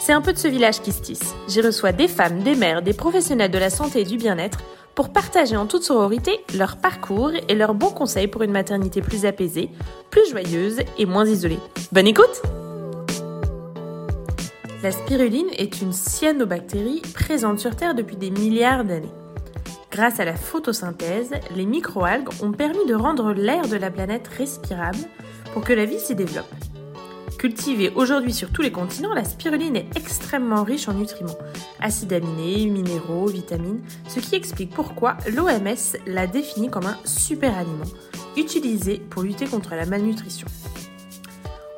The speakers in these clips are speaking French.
c'est un peu de ce village qui se tisse. J'y reçois des femmes, des mères, des professionnels de la santé et du bien-être pour partager en toute sororité leur parcours et leurs bons conseils pour une maternité plus apaisée, plus joyeuse et moins isolée. Bonne écoute La spiruline est une cyanobactérie présente sur Terre depuis des milliards d'années. Grâce à la photosynthèse, les microalgues ont permis de rendre l'air de la planète respirable pour que la vie s'y développe. Cultivée aujourd'hui sur tous les continents, la spiruline est extrêmement riche en nutriments, acides aminés, minéraux, vitamines, ce qui explique pourquoi l'OMS l'a définie comme un super aliment, utilisé pour lutter contre la malnutrition.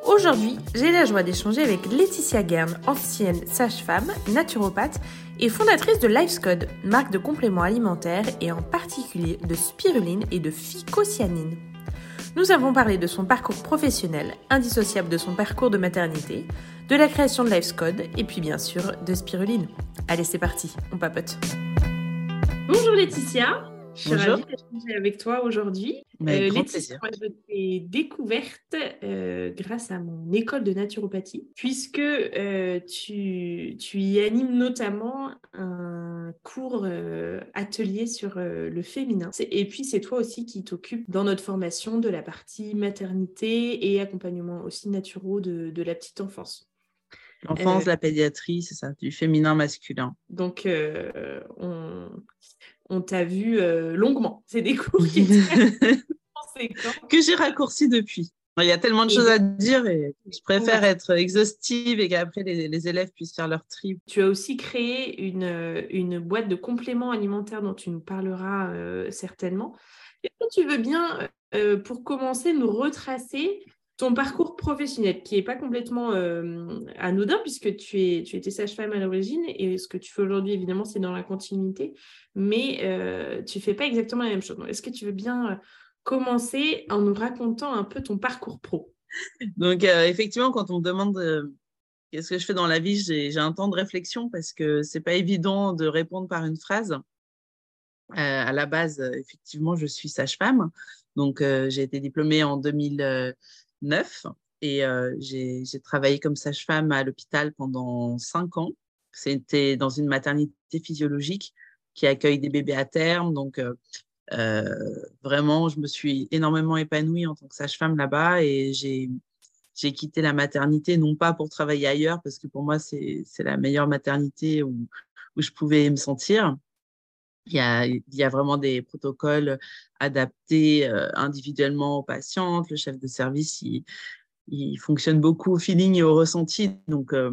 Aujourd'hui, j'ai la joie d'échanger avec Laetitia Guern, ancienne sage-femme, naturopathe et fondatrice de LifeScode, marque de compléments alimentaires et en particulier de spiruline et de phycocyanine. Nous avons parlé de son parcours professionnel, indissociable de son parcours de maternité, de la création de LifeScode et puis bien sûr de spiruline. Allez, c'est parti, on papote. Bonjour Laetitia. Je suis ravie d'échanger avec toi aujourd'hui. Euh, Laetitia, je t'ai découverte euh, grâce à mon école de naturopathie, puisque euh, tu, tu, y animes notamment un cours atelier sur le féminin. Et puis, c'est toi aussi qui t'occupes dans notre formation de la partie maternité et accompagnement aussi naturaux de, de la petite enfance. L'enfance, la pédiatrie, c'est ça, du féminin masculin. Donc, on, on t'a vu euh, longuement. C'est des cours que j'ai raccourci depuis. Il y a tellement de choses à dire et je préfère être exhaustive et qu'après les, élèves puissent faire leur tri. Tu as aussi créé une, une boîte de compléments alimentaires dont tu nous parleras euh, certainement. Est-ce que tu veux bien, euh, pour commencer, nous retracer ton parcours professionnel, qui n'est pas complètement euh, anodin, puisque tu, es, tu étais sage-femme à l'origine, et ce que tu fais aujourd'hui, évidemment, c'est dans la continuité, mais euh, tu ne fais pas exactement la même chose. Est-ce que tu veux bien euh, commencer en nous racontant un peu ton parcours pro? Donc, effectivement, quand on me demande qu'est-ce que je fais dans la vie, j'ai un temps de réflexion parce que ce n'est pas évident de répondre par une phrase. à la base, effectivement, je suis sage-femme. Donc, j'ai été diplômée en 2000 neuf et euh, j'ai travaillé comme sage-femme à l'hôpital pendant cinq ans. C'était dans une maternité physiologique qui accueille des bébés à terme. Donc, euh, euh, vraiment, je me suis énormément épanouie en tant que sage-femme là-bas et j'ai quitté la maternité, non pas pour travailler ailleurs, parce que pour moi, c'est la meilleure maternité où je pouvais me sentir, il y, a, il y a, vraiment des protocoles adaptés euh, individuellement aux patientes. Le chef de service, il, il, fonctionne beaucoup au feeling et au ressenti. Donc, euh,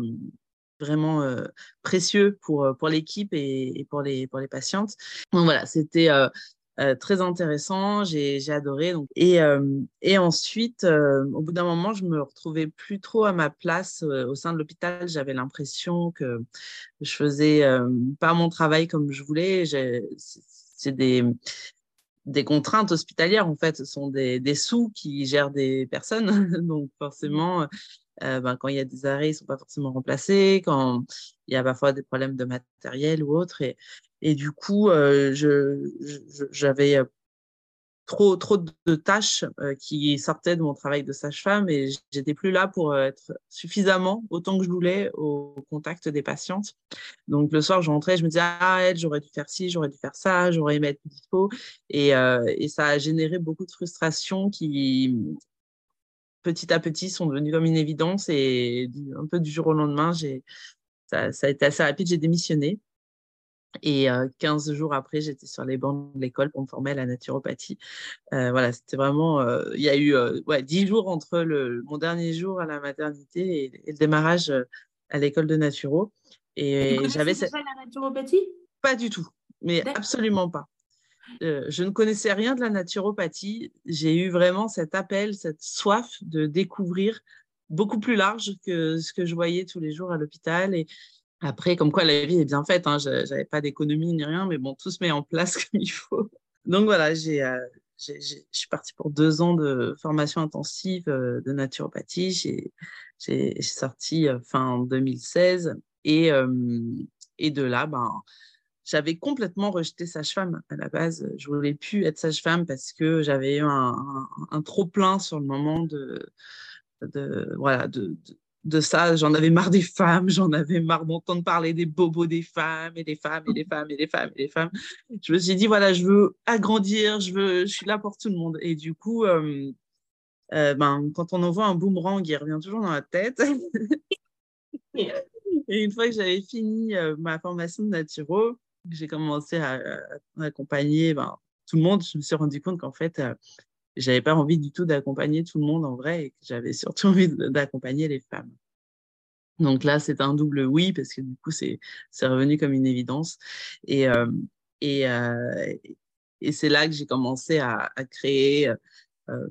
vraiment euh, précieux pour, pour l'équipe et, pour, les, pour les patientes. Donc, voilà, c'était euh, très intéressant, j'ai adoré. Euh, et ensuite, euh, au bout d'un moment, je me retrouvais plus trop à ma place au sein de l'hôpital. J'avais l'impression que je faisais pas mon travail comme je voulais. C'est des, contraintes hospitalières, en fait. Ce sont des, sous qui gèrent des personnes. Donc, forcément, ben, quand il y a des arrêts, ils ne sont pas forcément remplacés. Quand il y a parfois des problèmes de matériel ou autre. Et du coup, euh, j'avais euh, trop, trop de tâches euh, qui sortaient de mon travail de sage-femme et j'étais plus là pour être suffisamment, autant que je voulais, au contact des patientes. Donc le soir, je rentrais, je me disais, ah, elle, j'aurais dû faire ci, j'aurais dû faire ça, j'aurais aimé être dispo. Et, et ça a généré beaucoup de frustration qui, petit à petit, sont devenues comme une évidence et un peu du jour au lendemain, ça a été assez rapide, j'ai démissionné. Et 15 jours après, j'étais sur les bancs de l'école pour me former à la naturopathie. voilà, c'était vraiment. Il y a eu ouais, 10 jours entre le, mon dernier jour à la maternité et, le démarrage à l'école de naturo. Et j'avais cette... la naturopathie? Pas du tout, mais absolument pas. je ne connaissais rien de la naturopathie. J'ai eu vraiment cet appel, cette soif de découvrir beaucoup plus large que ce que je voyais tous les jours à l'hôpital. Et, Après, comme quoi la vie est bien faite, hein, je n'avais pas d'économie ni rien, mais bon, tout se met en place comme il faut. Donc voilà, j'ai, euh, je suis partie pour deux ans de formation intensive euh, de naturopathie. J'ai, j'ai sorti euh, fin 2016 et, et de là, ben, j'avais complètement rejeté sage-femme à la base. Je voulais plus être sage-femme parce que j'avais eu un, un, trop plein sur le moment de, de voilà de ça, j'en avais marre des femmes, j'en avais marre d'entendre parler des bobos des femmes et des femmes et des femmes et des femmes et des femmes. Je me suis dit, voilà, je veux agrandir, je, veux, je suis là pour tout le monde. Et du coup, euh, euh, ben, quand on envoie un boomerang, il revient toujours dans la tête. et une fois que j'avais fini euh, ma formation de naturo, j'ai commencé à, accompagner ben, tout le monde, je me suis rendu compte qu'en fait, j'avais pas envie du tout d'accompagner tout le monde en vrai et que j'avais surtout envie d'accompagner les femmes. Donc là, c'est un double oui parce que du coup, c'est revenu comme une évidence. Et, euh, et, euh, et c'est là que j'ai commencé à, créer euh,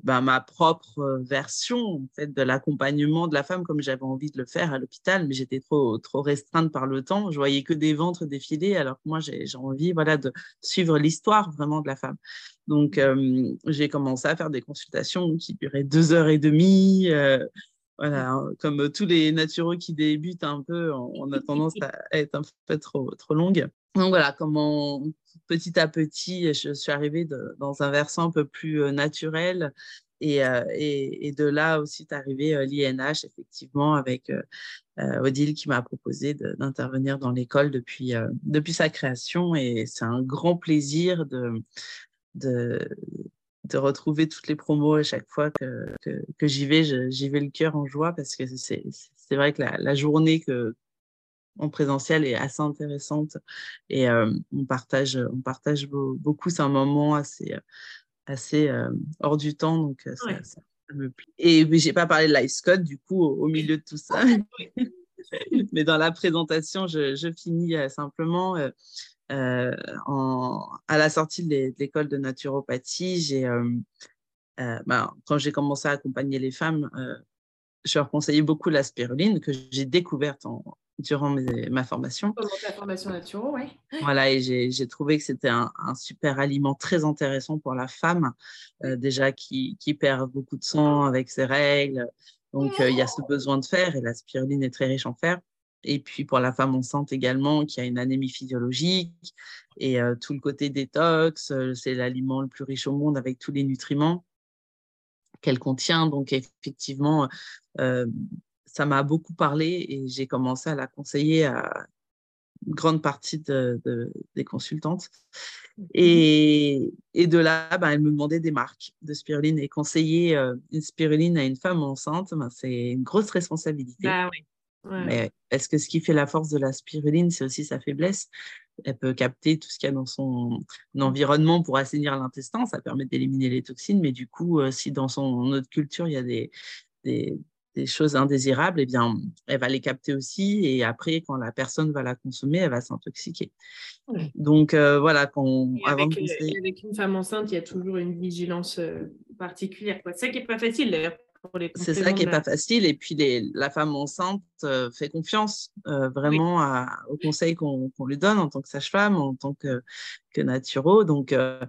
ben, ma propre version en fait, de l'accompagnement de la femme comme j'avais envie de le faire à l'hôpital, mais j'étais trop, trop restreinte par le temps. Je voyais que des ventres défiler, alors que moi, j'ai envie voilà, de suivre l'histoire vraiment de la femme. Donc, euh, j'ai commencé à faire des consultations qui duraient deux heures et demie. Euh, voilà, hein, comme tous les naturaux qui débutent un peu, on, a tendance à être un peu trop, trop longue. Donc voilà, comment petit à petit, je suis arrivée dans un versant un peu plus euh, naturel. Et, euh, et, de là aussi est arrivé euh, l'INH, effectivement, avec Odile qui m'a proposé d'intervenir dans l'école depuis, depuis sa création. Et c'est un grand plaisir de, de, de retrouver toutes les promos à chaque fois que, que, j'y vais. J'y vais le cœur en joie parce que c'est vrai que la journée que, en présentiel est assez intéressante et euh, on partage, on partage beaucoup. C'est un moment assez, assez euh, hors du temps, donc euh, ça, me plaît. Et j'ai pas parlé de Life Code du coup au, milieu de tout ça. Mais dans la présentation, je, je finis simplement. en, à la sortie de l'école de naturopathie, j'ai, ben, quand j'ai commencé à accompagner les femmes, je leur conseillais beaucoup la spiruline que j'ai découverte en, durant ma formation. Pendant ta formation naturelle, oui. Voilà, et j'ai trouvé que c'était un, super aliment très intéressant pour la femme, euh, déjà qui, qui, perd beaucoup de sang avec ses règles. Donc, euh, il y a ce besoin de fer et la spiruline est très riche en fer. Et puis pour la femme enceinte également, qui a une anémie physiologique et euh, tout le côté détox, c'est l'aliment le plus riche au monde avec tous les nutriments qu'elle contient. Donc effectivement, ça m'a beaucoup parlé et j'ai commencé à la conseiller à une grande partie de, des consultantes. Et, et de là, ben, elle me demandait des marques de spiruline et conseiller euh, une spiruline à une femme enceinte, ben, c'est une grosse responsabilité. Ah oui. Mais est-ce que ce qui fait la force de la spiruline, c'est aussi sa faiblesse? Elle peut capter tout ce qu'il y a dans son environnement pour assainir l'intestin, ça permet d'éliminer les toxines, mais du coup, euh, si dans son autre culture, il y a des, des, des choses indésirables, eh bien, elle va les capter aussi. Et après, quand la personne va la consommer, elle va s'intoxiquer. Donc, euh, voilà, quand, avant avec, de avec, une femme enceinte, il y a toujours une vigilance euh, particulière. C'est ça qui n'est pas facile d'ailleurs. C'est ça qui n'est pas facile. Et puis, les, la femme enceinte euh, fait confiance euh, vraiment à, aux conseils qu'on lui donne en tant que sage-femme, en tant que, que naturo. Donc, euh,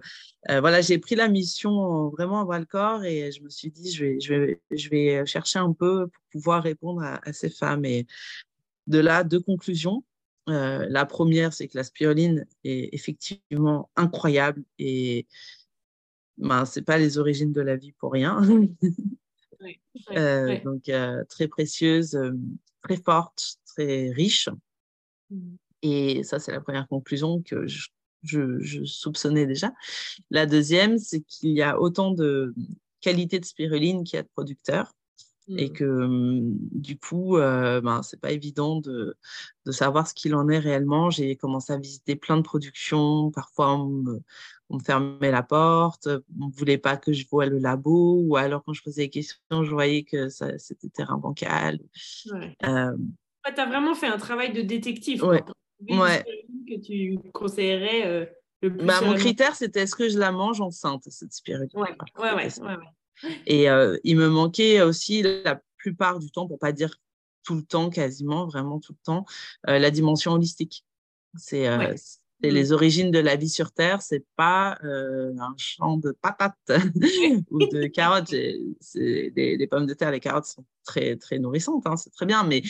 voilà, j'ai pris la mission vraiment à bras le corps et je me suis dit, je vais, je vais, je vais chercher un peu pour pouvoir répondre à, à ces femmes. Et de là, deux conclusions. la première, c'est que la spiruline est effectivement incroyable et ben, ce n'est pas les origines de la vie pour rien. Euh, donc, euh, très précieuse, euh, très forte, très riche. Mmh. Et ça, c'est la première conclusion que je, je, soupçonnais déjà. La deuxième, c'est qu'il y a autant de qualité de spiruline qu'il y a de producteurs. Et mmh. que mmh, du coup, euh, ben, c'est pas évident de, de, savoir ce qu'il en est réellement. J'ai commencé à visiter plein de productions. Parfois, on me, on me fermait la porte, on ne voulait pas que je voie le labo, ou alors quand je posais des questions, je voyais que c'était terrain bancal. Ouais. Euh, tu as vraiment fait un travail de détective. Ouais. ouais. Que tu conseillerais euh, le plus. Bah, mon critère, c'était est-ce que je la mange enceinte, cette. Ouais, ouais, ouais, ouais, Et euh, il me manquait aussi la plupart du temps, pour pas dire tout le temps, quasiment, vraiment tout le temps, la dimension holistique. C'est mmh. les origines de la vie sur Terre, c'est pas euh, un champ de patates ou de carottes. C'est des, pommes de terre, les carottes sont très très nourrissantes, hein, c'est très bien, mais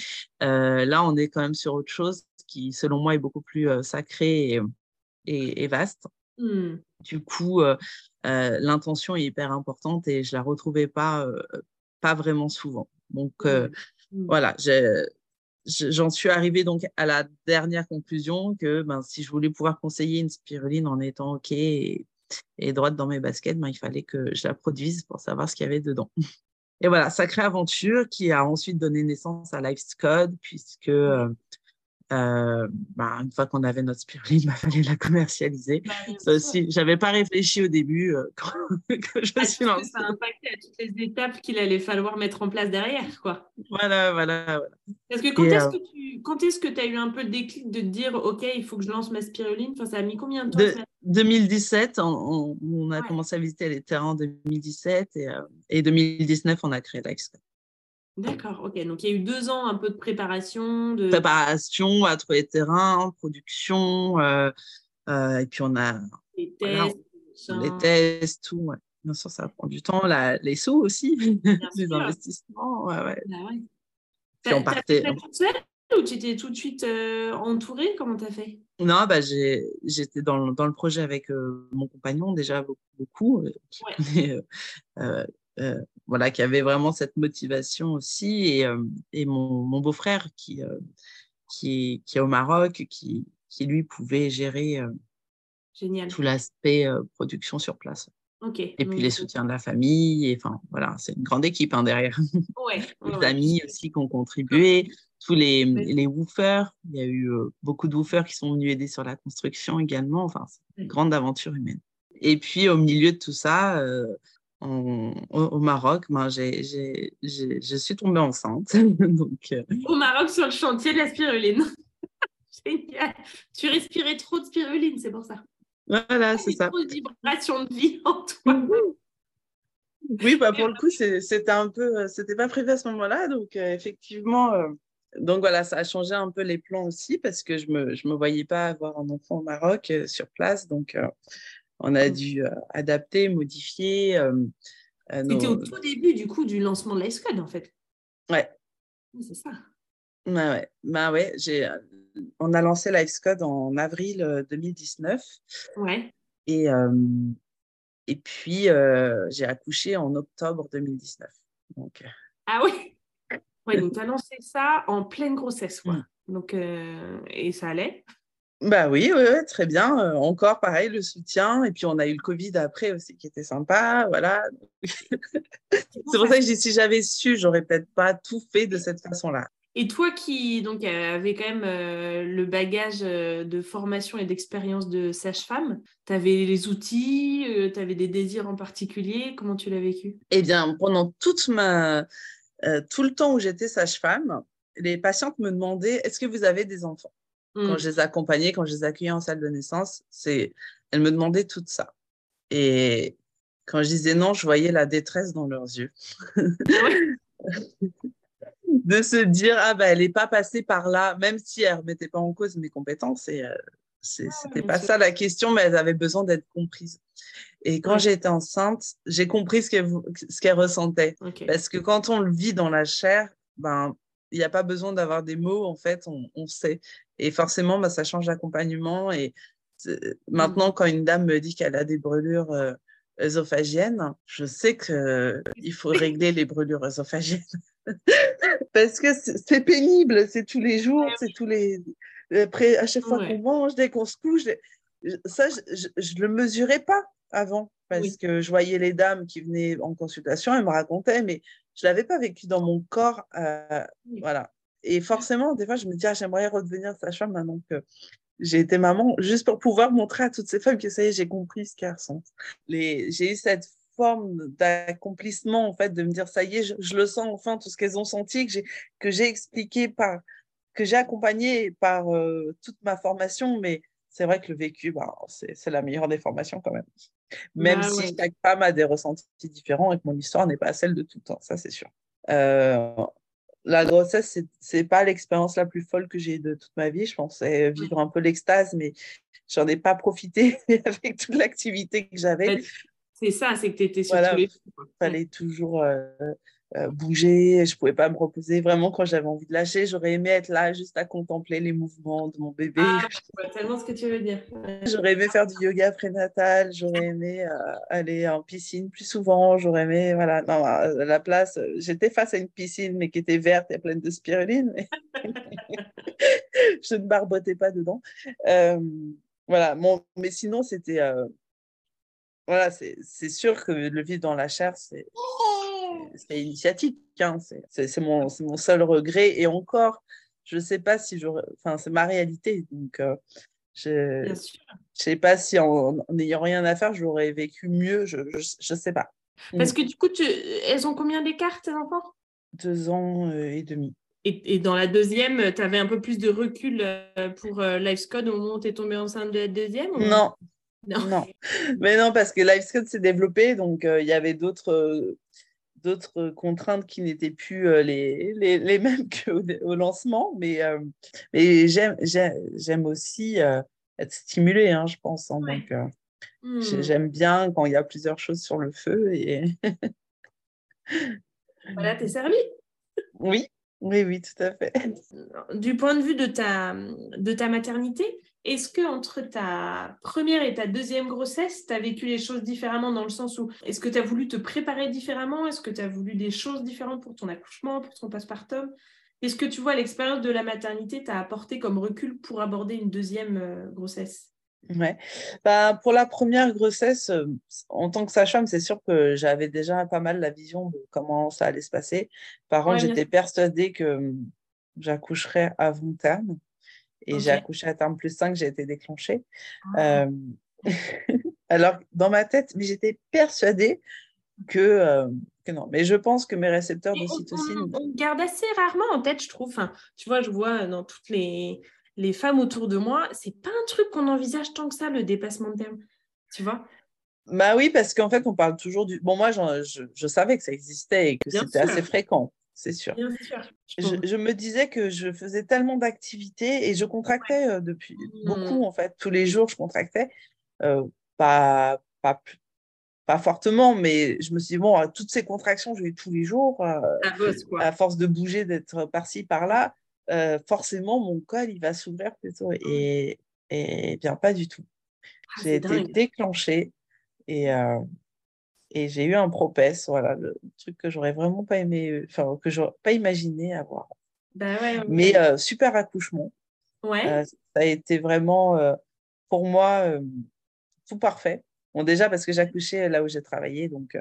euh, là on est quand même sur autre chose qui, selon moi, est beaucoup plus euh, sacré et, et, vaste. Mmh. Du coup, l'intention est hyper importante et je la retrouvais pas pas vraiment souvent. Donc mmh. voilà, j'ai j'en suis arrivée donc à la dernière conclusion que ben, si je voulais pouvoir conseiller une spiruline en étant OK et, droite dans mes baskets, ben, il fallait que je la produise pour savoir ce qu'il y avait dedans. Et voilà, sacrée aventure qui a ensuite donné naissance à Life's Code, puisque euh, euh, bah, une fois qu'on avait notre spiruline, il fallait la commercialiser. Bah, ça aussi, j'avais pas réfléchi au début euh, quand, je me suis lancée. Ça a impacté à toutes les étapes qu'il allait falloir mettre en place derrière, quoi. Voilà, voilà, voilà. Parce que quand est-ce euh, que tu quand est-ce que tu as eu un peu le déclic de te dire, OK, il faut que je lance ma spiruline? Enfin, Ça a mis combien de temps 2017, on, a commencé à visiter les terrains en 2017 et, et 2019, on a créé l'Excel. D'accord, ok. Donc il y a eu deux ans un peu de préparation. De... Préparation, à trouver le terrain, production, euh, euh, et puis on a les tests, les tests tout. Bien sûr, ça prend du temps. les sous aussi, les investissements. Ouais, ouais. Bah puis on partait. toute seule ou tu étais tout de suite euh, entourée? Comment tu as fait? Non, bah, j'étais dans, dans, le projet avec mon compagnon déjà beaucoup. beaucoup ouais. Euh, voilà, qui avait vraiment cette motivation aussi, et, euh, et mon, mon beau-frère qui, euh, qui, est, qui, est, au Maroc, qui, qui lui pouvait gérer tout l'aspect production sur place. Et puis les soutiens de la famille, enfin voilà, c'est une grande équipe hein, derrière. les amis aussi qui ont contribué, tous les, les woofers, il y a eu beaucoup de woofers qui sont venus aider sur la construction également, enfin c'est une grande aventure humaine. Et puis au milieu de tout ça, au, Maroc, ben, je suis tombée enceinte. Donc, euh, Au Maroc, sur le chantier de la spiruline. Génial. Tu respirais trop de spiruline, c'est pour ça. Voilà, c'est ça. Trop de vibrations de vie en toi. oui, bah, pour le coup, c'était un peu, euh, c'était pas prévu à ce moment-là. Donc, euh, effectivement, donc voilà, ça a changé un peu les plans aussi parce que je me, je me voyais pas avoir un enfant au Maroc sur place. Donc, on a dû euh, adapter, modifier. Euh, euh, C'était au tout début du coup du lancement de l'IceCode en fait. Ouais. C'est ça. Bah ouais, bah ouais j'ai, on a lancé l'IceCode en avril 2019. Ouais. Et, et puis, j'ai accouché en octobre 2019. Donc... Ah oui? Ouais, donc tu as lancé ça en pleine grossesse, quoi. Mm. Donc, et ça allait? Bah oui, oui, très bien. Euh, encore pareil, le soutien. Et puis on a eu le Covid après aussi qui était sympa. Voilà. c'est pour ça que je dis, si j'avais su, j'aurais peut-être pas tout fait de cette façon-là. Et toi qui donc avait quand même euh, le bagage euh, de formation et d'expérience de sage-femme, tu avais les outils, tu avais des désirs en particulier, comment tu l'as vécu? Eh bien, pendant toute ma tout le temps où j'étais sage-femme, les patientes me demandaient est-ce que vous avez des enfants? Quand mm. je les accompagnais, quand je les accueillais en salle de naissance, c'est, elles me demandaient tout ça. Et quand je disais non, je voyais la détresse dans leurs yeux. de se dire, ah ben, elle n'est pas passée par là, même si elle ne remettait pas en cause mes compétences. Et euh, c'était pas ça la question, mais elles avaient besoin d'être comprises. Et quand été enceinte, j'ai compris ce qu'elle ce qu'elle ressentait. Parce que quand on le vit dans la chair, ben, il n'y a pas besoin d'avoir des mots, en fait, on, on sait. Et forcément, bah, ça change d'accompagnement. Et maintenant, mmh. quand une dame me dit qu'elle a des brûlures euh, œsophagiennes, je sais qu'il euh, faut régler les brûlures œsophagiennes. Parce que c'est pénible, c'est tous les jours, c'est tous les. Après, à chaque fois qu'on mange, dès qu'on se couche, ça, je ne le mesurais pas avant parce que je voyais les dames qui venaient en consultation, elles me racontaient, mais je ne l'avais pas vécu dans mon corps. Euh, voilà. Et forcément, des fois, je me dis, ah, j'aimerais redevenir sage-femme maintenant que j'ai été maman, juste pour pouvoir montrer à toutes ces femmes que ça y est, j'ai compris ce qu'elles ressentent. J'ai eu cette forme d'accomplissement, en fait, de me dire, ça y est, je, le sens enfin, tout ce qu'elles ont senti, que j'ai expliqué par, que j'ai accompagné par euh, toute ma formation, mais c'est vrai que le vécu, bah, c'est la meilleure des formations quand même. Même bah si chaque femme a des ressentis différents et que mon histoire n'est pas celle de tout le temps, ça c'est sûr. Euh, la grossesse, c'est pas l'expérience la plus folle que j'ai de toute ma vie. Je pensais vivre un peu l'extase, mais j'en ai pas profité avec toute l'activité que j'avais. C'est ça, c'est que tu étais sur tous les Il fallait toujours euh, bouger, je pouvais pas me reposer. Vraiment, quand j'avais envie de lâcher, j'aurais aimé être là juste à contempler les mouvements de mon bébé. Ah, je vois tellement ce que tu veux dire. J'aurais aimé faire du yoga prénatal, j'aurais aimé euh, aller en piscine plus souvent, j'aurais aimé, voilà, non, à la place, j'étais face à une piscine, mais qui était verte et pleine de spiruline. je ne barbotais pas dedans. voilà, mais sinon, c'était voilà, c'est sûr que le vivre dans la chair, c'est initiatique. Hein, c'est mon, mon, seul regret. Et encore, je ne sais pas si j'aurais. Enfin, c'est ma réalité. Donc, euh, je ne sais pas si en n'ayant rien à faire, j'aurais vécu mieux. Je ne sais pas. Parce mm. que du coup, tu... elles ont combien d'écart, tes enfants? Deux ans euh, et demi. Et, et, dans la deuxième, tu avais un peu plus de recul euh, pour LifeScode au moment où tu es tombée enceinte de la deuxième Non, non? mais non, parce que LiveScode s'est développé, donc euh, il y avait d'autres euh, d'autres contraintes qui n'étaient plus euh, les, les, les, mêmes qu'au au lancement. Mais, mais j'aime aussi être stimulée, hein, je pense. Hein, donc, hmm. j'aime bien quand il y a plusieurs choses sur le feu. Et... voilà, t'es servi. Oui, oui, oui, tout à fait. Du point de vue de ta, de ta maternité, est-ce que entre ta première et ta deuxième grossesse, tu as vécu les choses différemment dans le sens où est-ce que tu as voulu te préparer différemment? Est-ce que tu as voulu des choses différentes pour ton accouchement, pour ton postpartum? Est-ce que tu vois l'expérience de la maternité t'a apporté comme recul pour aborder une deuxième euh, grossesse? Ouais. Bah, pour la première grossesse, euh, en tant que sage-femme, c'est sûr que j'avais déjà pas mal la vision de comment ça allait se passer. Par contre, j'étais persuadée que hum, j'accoucherais avant terme. Et j'ai accouché à terme plus 5, j'ai été déclenchée. Ah. Euh, alors, dans ma tête, mais j'étais persuadée que, euh, que, non. Mais je pense que mes récepteurs d'ocytocine. On, on, garde assez rarement en tête, je trouve. Enfin, tu vois, je vois dans toutes les, les femmes autour de moi, c'est pas un truc qu'on envisage tant que ça, le dépassement de terme. Tu vois? Bah oui, parce qu'en fait, on parle toujours du. Bon, moi, je, je, savais que ça existait et que c'était assez fréquent c'est sûr. Je, me disais que je faisais tellement d'activités et je contractais euh, depuis mmh. beaucoup, en fait. Tous les jours, je contractais. Euh, pas, pas, pas fortement, mais je me suis dit, bon, toutes ces contractions, j'ai eu tous les jours, euh, à force de bouger, d'être par-ci, par-là, forcément, mon col, il va s'ouvrir plutôt. Mmh. Et, et bien, pas du tout. Ah, j'ai été déclenchée et, et j'ai eu un propès, voilà, le truc que j'aurais vraiment pas aimé, euh, enfin, que j'aurais pas imaginé avoir. Bah Mais euh, super accouchement. Ouais. Euh, ça a été vraiment, pour moi, tout parfait. Bon, déjà parce que j'accouchais là où j'ai travaillé, donc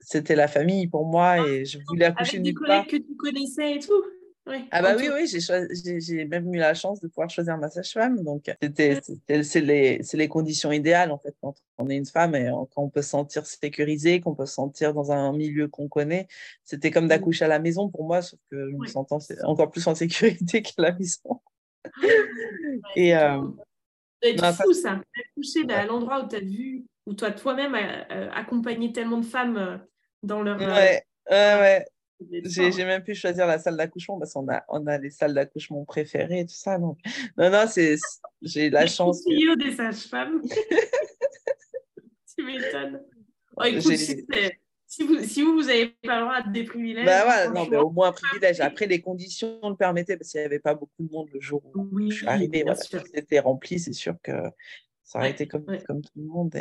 c'était la famille pour moi ah, et je voulais accoucher nulle part. que tu connaissais et tout ah bah oui, oui, j'ai même eu la chance de pouvoir choisir ma sage-femme. Donc, c'est les, les, conditions idéales, en fait, quand on est une femme et quand on peut se sentir sécurisé, qu'on peut se sentir dans un milieu qu'on connaît. C'était comme mmh. d'accoucher à la maison pour moi, sauf que je me sentais encore plus en sécurité qu'à la maison. et, euh, c'est fou, ça. D'accoucher à l'endroit où tu as vu, où toi, toi-même, euh, accompagné tellement de femmes euh, dans leur... Ouais, ouais, ouais. J'ai même pu choisir la salle d'accouchement parce qu'on a, on a les salles d'accouchement préférées et tout ça. Donc... Non, non, j'ai la chance. Que... des sages-femmes? tu m'étonnes. Oh, si, vous, si vous, vous avez pas le droit de des privilèges. Bah voilà, non, mais au moins un privilège. Après, les conditions le permettaient parce qu'il n'y avait pas beaucoup de monde le jour où je suis arrivée. Voilà, c'était rempli, c'est sûr que ça aurait été comme, comme tout le monde.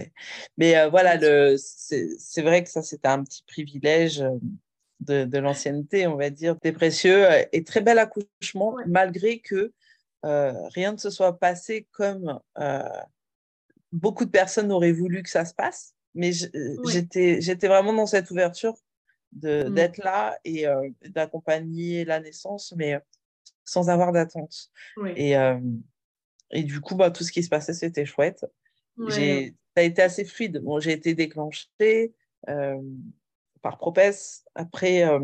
Mais euh, voilà, c'est vrai que ça, c'était un petit privilège. De, l'ancienneté, on va dire, très précieux euh, et très bel accouchement, malgré que euh, rien ne se soit passé comme euh, beaucoup de personnes auraient voulu que ça se passe. Mais j'étais vraiment dans cette ouverture mm. d'être là et d'accompagner la naissance, mais sans avoir d'attente. Et, et du coup, bah, tout ce qui se passait, c'était chouette. Ça a été assez fluide. Bon, j'ai été déclenchée par propès. Après, euh,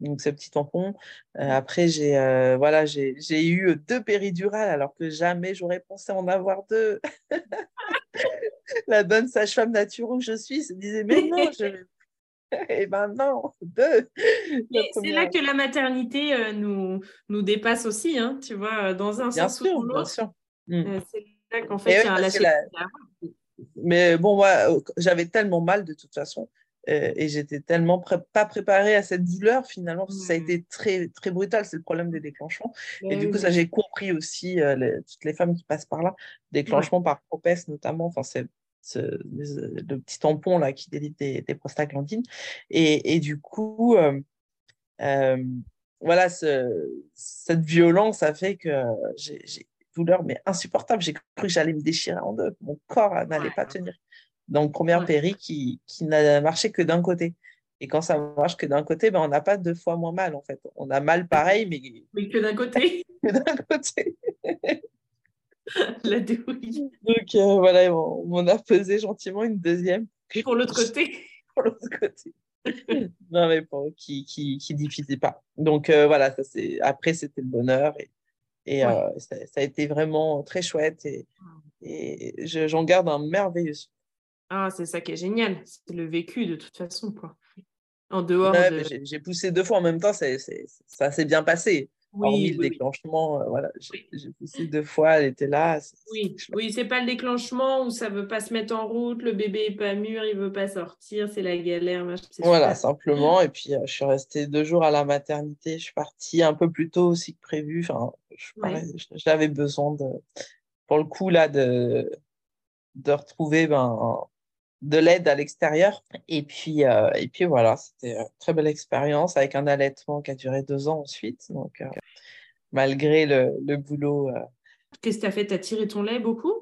donc ce petit tampon. Euh, après, j'ai euh, voilà, j'ai eu deux péridurales alors que jamais j'aurais pensé en avoir deux. La bonne sage-femme nature où je suis se disait mais non, je, Et ben non, deux. C'est là que la maternité euh, nous, nous dépasse aussi, hein, tu vois, dans un bien sens sûr, ou dans bien l'autre. sûr. Euh, Mm. c'est là qu'en fait, il y a un que lâcher la- Mais bon, moi, j'avais tellement mal de toute façon. Euh, et j'étais tellement pré- pas préparée à cette douleur finalement, parce que ça a Mm. été très, très brutal, c'est le problème des déclenchements. Et du coup, ça, j'ai compris aussi, euh, les- toutes les femmes qui passent par là, déclenchement par propesse notamment, enfin, c'est ce- le petit tampon là qui délite des, des prostaglandines. Et, et du coup, euh, euh, voilà, ce- cette violence a fait que j'ai douleur mais insupportable. J'ai cru que j'allais me déchirer en deux. Mon corps euh, n'allait Ouais. pas tenir. Donc, première Ouais. péri qui, qui n'a marché que d'un côté. Et quand ça marche que d'un côté, ben, on n'a pas deux fois moins mal en fait. On a mal pareil, mais Mais que d'un côté, que d'un côté. la douille. Donc euh, voilà, on, on a pesé gentiment une deuxième Pour l'autre côté. pour l'autre côté. non, mais bon, qui, qui, qui diffusait pas. Donc euh, voilà, ça, c'est... après, c'était le bonheur. Et, et Ouais. euh, ça, ça a été vraiment très chouette. Et, et je- j'en garde un merveilleux. Ah, c'est ça qui est génial. C'est le vécu de toute façon, quoi. En dehors Ouais, de... j'ai, poussé deux fois en même temps, c'est, ça s'est bien passé. Hormis Oui, le oui. déclenchement, euh, voilà, j'ai, poussé deux fois, elle était là. Oui, oui, c'est pas le déclenchement où ça veut pas se mettre en route, le bébé est pas mûr, il veut pas sortir, c'est la galère. Voilà, super. simplement. Et puis, euh, je suis restée deux jours à la maternité. Je suis partie un peu plus tôt aussi que prévu. Enfin, Ouais. j'avais besoin de, pour le coup, là, de, de retrouver ben, de l'aide à l'extérieur. Et puis, euh, et puis voilà, c'était une très belle expérience avec un allaitement qui a duré deux ans ensuite. Donc, euh, malgré le, le boulot, euh, Qu'est-ce que tu as fait? Tu as tiré ton lait beaucoup?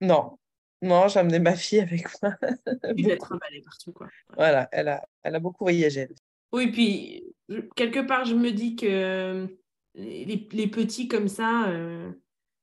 non, non, j'ai amené ma fille avec moi. Tu être emballé partout, quoi. Voilà, elle a, elle a beaucoup voyagé. Oui, puis quelque part, je me dis que euh, les, les petits comme ça, euh,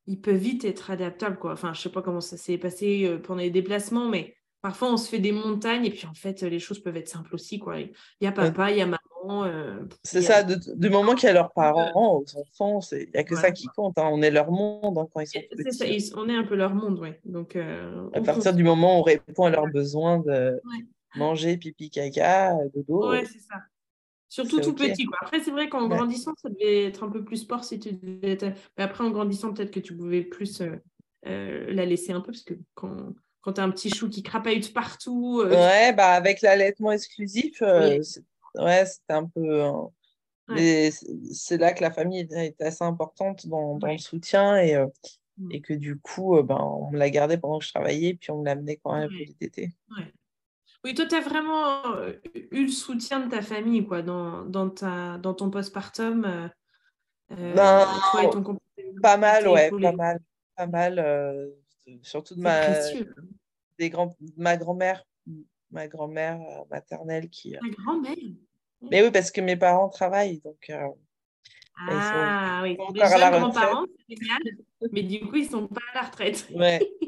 ils peuvent vite être adaptables, quoi. Enfin, je sais pas comment ça s'est passé euh, pendant les déplacements, mais parfois on se fait des montagnes et puis en fait, les choses peuvent être simples aussi, quoi. Il y a papa, il y a maman. euh, C'est ça, de- du moment qu'il y a leurs parents, aux enfants, il n'y a que ça qui compte. hein. On est leur monde hein, quand ils sont ça, petits. ils- on est un peu leur monde, ouais. Donc, euh, À partir du moment où on répond à leurs besoins de Ouais. manger, pipi, caca, dodo, Ouais, c'est ça. Surtout tout petit, quoi. Après, c'est vrai qu'en Ouais. grandissant, ça devait être un peu plus sport si tu devais être... Mais après, en grandissant, peut-être que tu pouvais plus euh, euh, la laisser un peu, parce que quand, quand tu as un petit chou qui crapahute partout, euh, Ouais, bah avec l'allaitement exclusif, euh, Oui. c'est- ouais, un peu. hein. Ouais. C'est là que la famille été assez importante dans, dans Ouais. le soutien et, euh, Mm. et que du coup, euh, ben, on me l'a gardé pendant que je travaillais, puis on me l'a amené quand même Ouais. pour l'été. Oui, toi, tu as vraiment eu le soutien de ta famille, quoi, dans, dans, ta, dans ton postpartum. euh, Ben, toi et ton compagnon. Pas mal, ouais, pas mal. Pas mal, surtout de ma, des grands, ma grand-mère, ma grand-mère maternelle qui. euh, Ta grand-mère? Mais oui, parce que mes parents travaillent, donc euh, ils sont Ah oui, grands-parents, c'est génial, mais du coup, ils sont pas à la retraite. Ouais.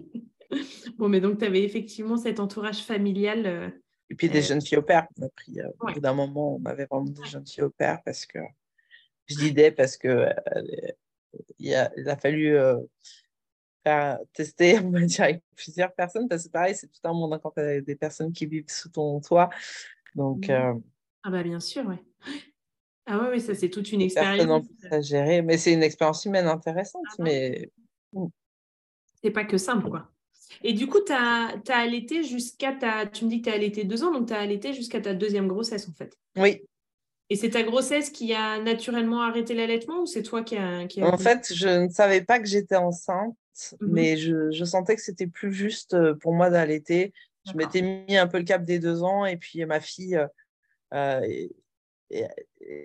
Bon, mais donc, tu avais effectivement cet entourage familial. euh, Et puis des Euh, jeunes filles au père. On a pris, euh, au bout d'un moment, on avait vraiment des jeunes filles au père parce que je dis des parce que euh, il a, il a fallu euh, faire tester, on va dire, avec plusieurs personnes parce que pareil, c'est tout un monde hein, quand tu as des personnes qui vivent sous ton toit. Donc, Mhm. euh, Ah bah bien sûr, ouais. Ah ouais, ouais, ça c'est toute une expérience. plus à gérer. Mais c'est une expérience humaine intéressante. Ah mais C'est pas que simple, quoi. Et du coup, tu as, allaité jusqu'à ta... Tu me dis que tu as allaité deux ans, donc tu as allaité jusqu'à ta deuxième grossesse, en fait. oui, Et c'est ta grossesse qui a naturellement arrêté l'allaitement ou c'est toi qui a... Qui a En fait, je ne savais pas que j'étais enceinte, Mhm. mais je, je sentais que c'était plus juste euh, pour moi d'allaiter. Je m'étais mis un peu le cap des deux ans et puis ma fille euh, euh,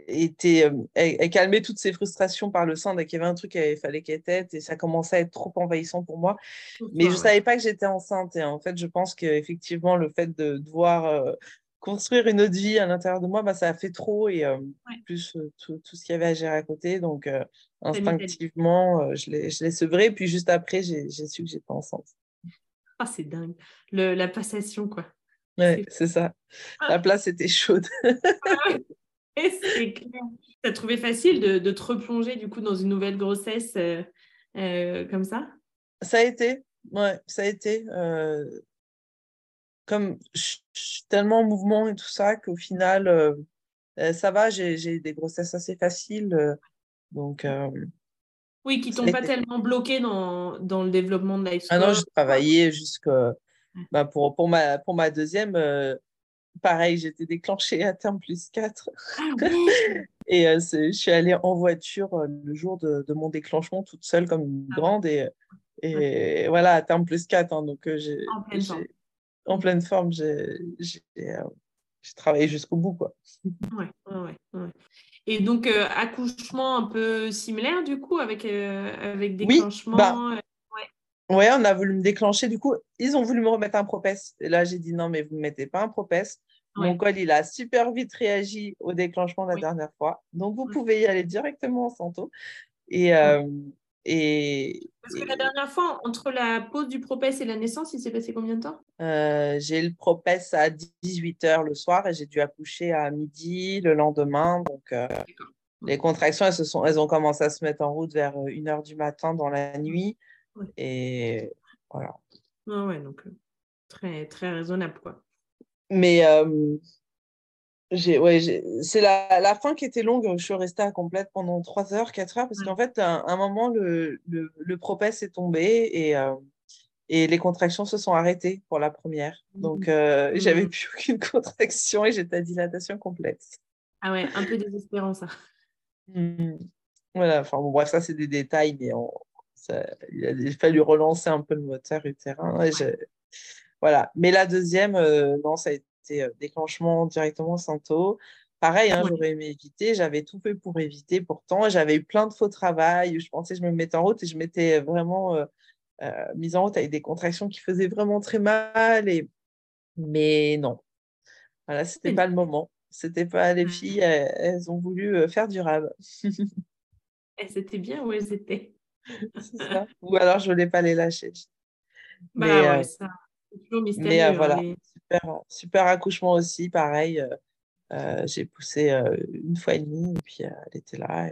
était, euh, elle, elle calmait toutes ses frustrations par le sein dès qu'il y avait un truc qu'il fallait qu'elle tête et ça commençait à être trop envahissant pour moi. Mais je ne savais pas que j'étais enceinte. Et en fait, je pense qu'effectivement, le fait de devoir euh, construire une autre vie à l'intérieur de moi, bah, ça a fait trop. Et euh, Ouais. plus euh, tout, tout ce qu'il y avait à gérer à côté. Donc, euh, instinctivement, je l'ai sevré. Puis juste après, j'ai su que j'étais enceinte. Ah, c'est dingue. Le, la passation, quoi. Ouais, C'est- ça. La place était chaude. Et c'est clair. Tu as trouvé facile de, de te replonger du coup dans une nouvelle grossesse comme ça? Ça a été. Ouais, ça a été. euh, comme je suis tellement en mouvement et tout ça qu'au final, ça va, j'ai des grossesses assez faciles. donc, oui, qui t'ont pas tellement bloqué dans, dans, le développement de Life Ah non, j'ai travaillé jusque bah, pour, pour, ma, pour ma deuxième, pareil, j'étais déclenchée à terme plus 4. Ah et je suis allée en voiture le jour de, de, mon déclenchement toute seule comme une ah grande. Et, et voilà, à terme plus 4. Hein, donc, j'ai, en pleine forme, j'ai, travaillé jusqu'au bout. Quoi. Ouais, ouais, ouais. Et donc, accouchement un peu similaire, du coup, avec, avec déclenchement oui, bah, Ouais, on a voulu me déclencher. Du coup, ils ont voulu me remettre un propès. Et là, j'ai dit non, mais vous ne mettez pas un propès. Mon col, il a super vite réagi au déclenchement la dernière fois. Donc, vous pouvez y aller directement en Santo. Et, euh, et, Parce que la dernière fois, entre la pause du propès et la naissance, il s'est passé combien de temps? Euh, J'ai le propès à 18h le soir et j'ai dû accoucher à midi le lendemain. Donc, euh, les contractions, elles, se sont, elles ont commencé à se mettre en route vers 1h du matin dans la nuit. Et voilà. Ah ouais, donc très, très raisonnable, quoi. Mais euh, ouais, c'est la, la, fin qui était longue. Je suis restée à complète pendant 3 heures, 4 heures, parce qu'en fait, à un moment, le, le, le propès est tombé et, et les contractions se sont arrêtées pour la première. Donc, mmh. j'avais mmh. plus aucune contraction et j'étais à dilatation complète. Ah ouais, un peu désespérant, ça. Mmh. Voilà, enfin, bon, bref, ça, c'est des détails, mais on, il a fallu relancer un peu le moteur utérin. Voilà. Mais la deuxième, euh, non, ça a été euh, déclenchement directement Santo. Pareil, hein, j'aurais aimé éviter. J'avais tout fait pour éviter. Pourtant, j'avais eu plein de faux travail. Je pensais que je me mettais en route et je m'étais vraiment euh, mise en route avec des contractions qui faisaient vraiment très mal. Et... Mais non. Voilà, c'était pas le moment. C'était pas les filles, elles, ont voulu faire durable. Elles bien où elles étaient. Ou alors je ne voulais pas les lâcher. Bah mais, ouais, euh, ça, toujours mystérieux. Mais euh, voilà, super, super, accouchement aussi, pareil. Euh, j'ai poussé une fois et demie et puis elle était là.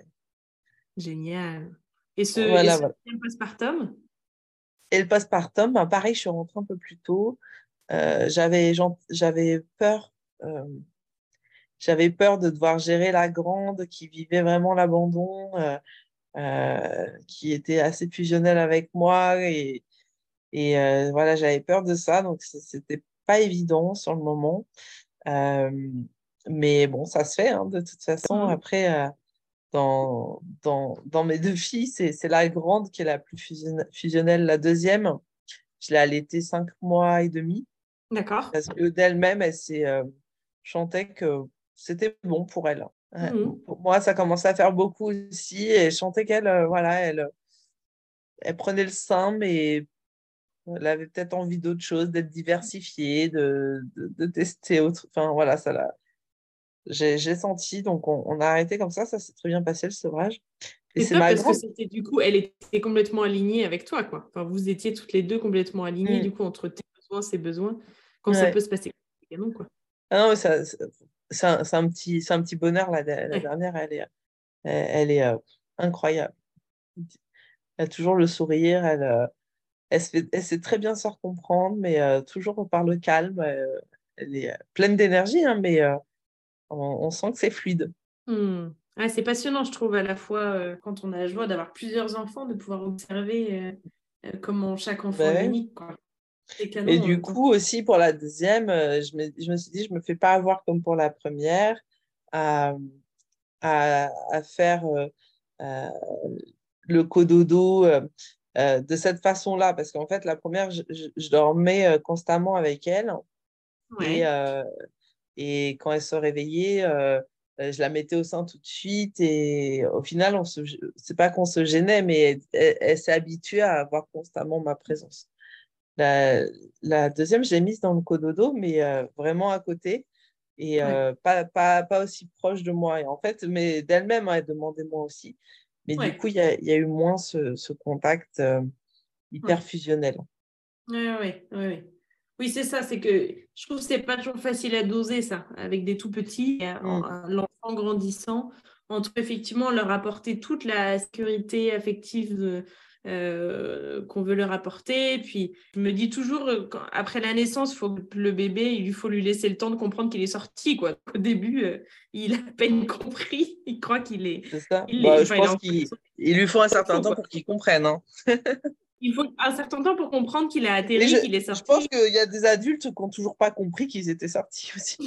Génial. Et ce, voilà, et postpartum? Et le postpartum, ben, pareil, je suis rentrée un peu plus tôt. j'avais, j'avais peur. j'avais peur de devoir gérer la grande qui vivait vraiment l'abandon. Euh, qui était assez fusionnel avec moi. Et, et euh, voilà, j'avais peur de ça, donc c'était pas évident sur le moment. Euh, mais bon, ça se fait, hein, de toute façon. Mmh. Après, dans, dans, dans, mes deux filles, c'est la grande qui est la plus fusionnelle. La deuxième, je l'ai allaitée cinq mois et demi. D'accord. Parce que d'elle-même, elle, s'est chantait que c'était bon pour elle. Mmh. Pour moi, ça commençait à faire beaucoup aussi. Et je sentais qu'elle, euh, voilà, elle, elle prenait le sein, mais elle avait peut-être envie d'autre chose, d'être diversifiée, de, de, tester autre. Enfin, voilà, ça l'a. J'ai senti, donc on, a arrêté comme ça, ça s'est très bien passé le sevrage. Et c'est parce que c'était du coup, elle était complètement alignée avec toi, quoi. Enfin, vous étiez toutes les deux complètement alignées, mmh. du coup, entre tes besoins, ses besoins, quand ça peut se passer quoi. Ah non, ça, c'est un, un, petit, un petit bonheur. La, la dernière, elle est, elle, est euh, incroyable. Elle a toujours le sourire. Elle, euh, elle, elle sait très bien se comprendre, mais euh, toujours par le calme. elle est pleine d'énergie, hein, mais on, sent que c'est fluide. Mmh. c'est passionnant, je trouve, à la fois quand on a la joie d'avoir plusieurs enfants, de pouvoir observer comment chaque enfant bah est unique. Quoi. Et du coup, aussi pour la deuxième, euh, je me, je me suis dit, je ne me fais pas avoir comme pour la première à, à, à faire euh, euh, de cette façon-là. Parce qu'en fait, la première, je, je, dormais constamment avec elle. Et, et, quand elle se réveillait, je la mettais au sein tout de suite. Et au final, ce n'est pas qu'on se gênait, mais elle s'est habituée à avoir constamment ma présence. La, la deuxième, je l'ai mise dans le cododo, mais euh, vraiment à côté et euh, pas, pas, pas, aussi proche de moi. Et en fait, mais d'elle-même, elle demandait moi aussi. Mais du coup, il y, y, a eu moins ce, ce contact euh, hyper fusionnel. Oui, oui, oui. Oui, c'est ça, c'est que je trouve que c'est pas toujours facile à doser ça, avec des tout petits, mmh. l'enfant grandissant, entre effectivement leur apporter toute la sécurité affective euh, qu'on veut leur apporter. Puis je me dis toujours, euh, après la naissance, faut le bébé, il faut lui laisser le temps de comprendre qu'il est sorti. Quoi. Au début, euh, il a peine compris. Il croit qu'il est. C'est ça. Bah, je pense qu'il lui faut un certain temps pour qu'il comprenne. Hein. il faut un certain temps pour comprendre qu'il a atterri, qu'il est sorti. Je pense qu'il y a des adultes qui n'ont toujours pas compris qu'ils étaient sortis aussi.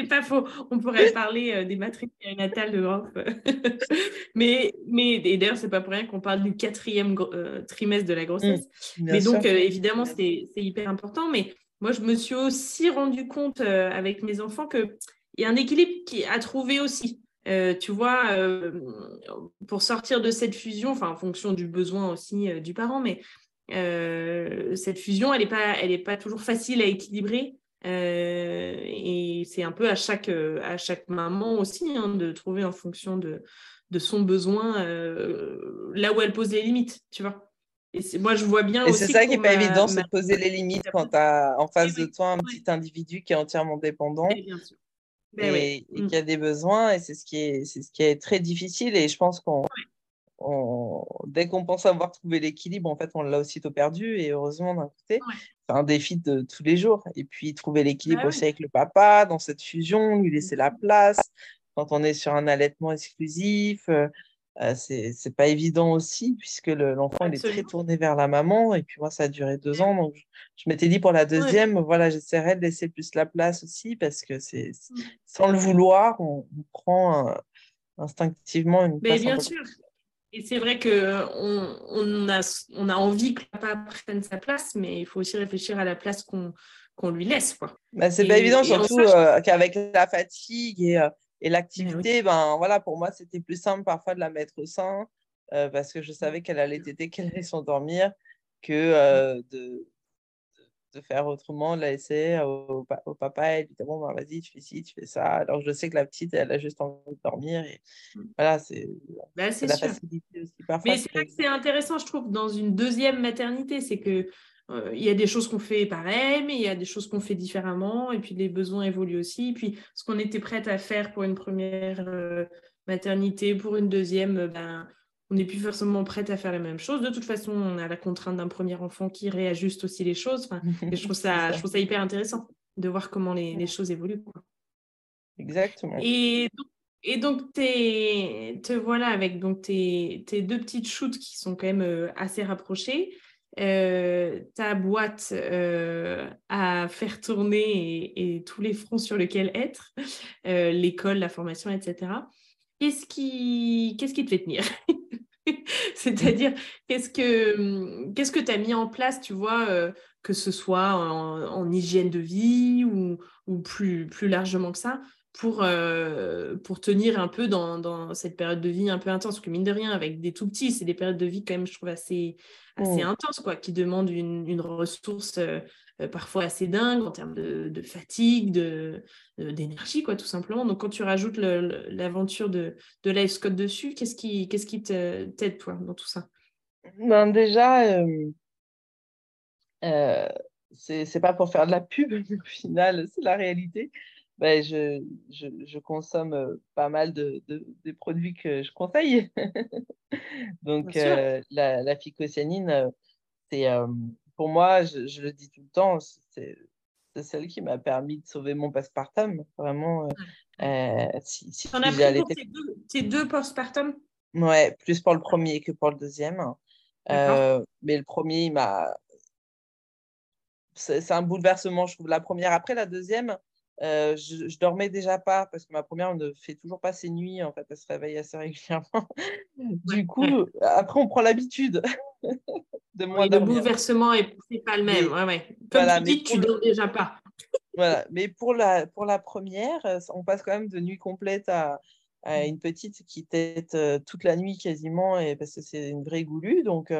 C'est pas faux. On pourrait parler euh, des matrices natales de Groff. mais, mais et d'ailleurs, c'est pas pour rien qu'on parle du quatrième euh, trimestre de la grossesse. Mmh, mais donc, euh, évidemment, c'est hyper important. Mais moi, je me suis aussi rendu compte avec mes enfants qu'il y a un équilibre qui a trouvé aussi. tu vois, pour sortir de cette fusion, enfin en fonction du besoin aussi du parent, mais cette fusion, elle n'est pas, elle pas toujours facile à équilibrer. Euh, et c'est un peu à chaque, euh, à chaque maman aussi hein, de trouver en fonction de, de son besoin euh, là où elle pose les limites, tu vois. Et moi, je vois bien et c'est ça qui n'est pas évident, c'est de poser les limites quand tu as en face de toi un petit individu qui est entièrement dépendant. Et, bien sûr. Ben et, mm. qui a des besoins, et c'est ce, qui est, c'est ce qui est très difficile. Et je pense qu'on dès qu'on pense avoir trouvé l'équilibre, en fait, on l'a aussitôt perdu. Et heureusement, d'un côté, c'est un défi de tous les jours. Et puis, trouver l'équilibre aussi avec le papa, dans cette fusion, lui laisser la place. Quand on est sur un allaitement exclusif, euh, euh c'est pas évident aussi, puisque l'enfant est très tourné vers la maman. Et puis, moi, ça a duré deux ans. Donc, je, m'étais dit pour la deuxième, voilà, j'essaierai de laisser plus la place aussi, parce que c'est mmh. sans le vouloir, on, prend instinctivement une place. Mais bien sûr. Et c'est vrai qu'on on a, on a envie que le papa prenne sa place, mais il faut aussi réfléchir à la place qu'on lui laisse. Quoi. Bah, c'est pas évident, surtout euh, qu'avec la fatigue et, euh, et l'activité, ben, voilà, pour moi, c'était plus simple parfois de la mettre au sein euh, parce que je savais qu'elle allait téter, qu'elle allait s'endormir que de, de faire autrement, de la laisser au, papa et lui dire bon, ben, vas-y, tu fais ci, tu fais ça. Alors je sais que la petite, elle a juste envie de dormir. Et mmh. voilà, c'est bah, la facilité aussi parfois. Mais c'est vrai que c'est intéressant, je trouve, dans une deuxième maternité, c'est que. Euh, il y a des choses qu'on fait pareil, mais il y a des choses qu'on fait différemment, et puis les besoins évoluent aussi. Et puis ce qu'on était prête à faire pour une première euh, maternité, pour une deuxième, ben, on n'est plus forcément prête à faire la même chose. De toute façon, on a la contrainte d'un premier enfant qui réajuste aussi les choses. et je, trouve ça, je trouve ça hyper intéressant de voir comment les, choses évoluent. Exactement. Et donc, et donc te voilà avec donc tes, deux petites shoots qui sont quand même euh, assez rapprochées. Euh, ta boîte euh, à faire tourner et, tous les fronts sur lesquels être, l'école, la formation, etc. Qu'est-ce qui, qu'est-ce qui te fait tenir? C'est-à-dire, qu'est-ce que que tu as mis en place, tu vois, euh, que ce soit en, hygiène de vie ou, ou, plus, plus largement que ça, pour, euh, pour tenir un peu dans, dans, cette période de vie un peu intense Parce que mine de rien, avec des tout petits, c'est des périodes de vie quand même, je trouve, assez, assez mmh. intenses, quoi, qui demandent une, une ressource euh, euh, parfois assez dingue en termes de, fatigue, de, d'énergie, quoi, tout simplement. Donc, quand tu rajoutes l'aventure de, de Life Scott dessus, qu'est-ce qui, qu'est-ce qui t'aide, toi, dans tout ça? Ben Déjà, euh, c'est, pas pour faire de la pub, mais au final, c'est la réalité. Ben, je, je, je, consomme pas mal de, de, des produits que je conseille. Donc, la, la phycocyanine, c'est pour moi, je, le dis tout le temps, c'est celle qui m'a permis de sauver mon postpartum. Vraiment, euh, si, si en as pris pour tes deux, postpartum Ouais, plus pour le premier que pour le deuxième. Euh, mais le premier, il m'a. C'est un bouleversement, je trouve. La première, après la deuxième, euh, je, je, dormais déjà pas parce que ma première ne fait toujours pas ses nuits. En fait, elle se réveille assez régulièrement. du coup, après, on prend l'habitude. de moins Le bouleversement n'est pas le même. ouais, ouais. Comme tu dis, tu dors déjà pas. voilà. Mais pour la, pour la première, euh, on passe quand même de nuit complète à, à mmh. une petite qui tête toute la nuit quasiment, et, parce que c'est une vraie goulue. Donc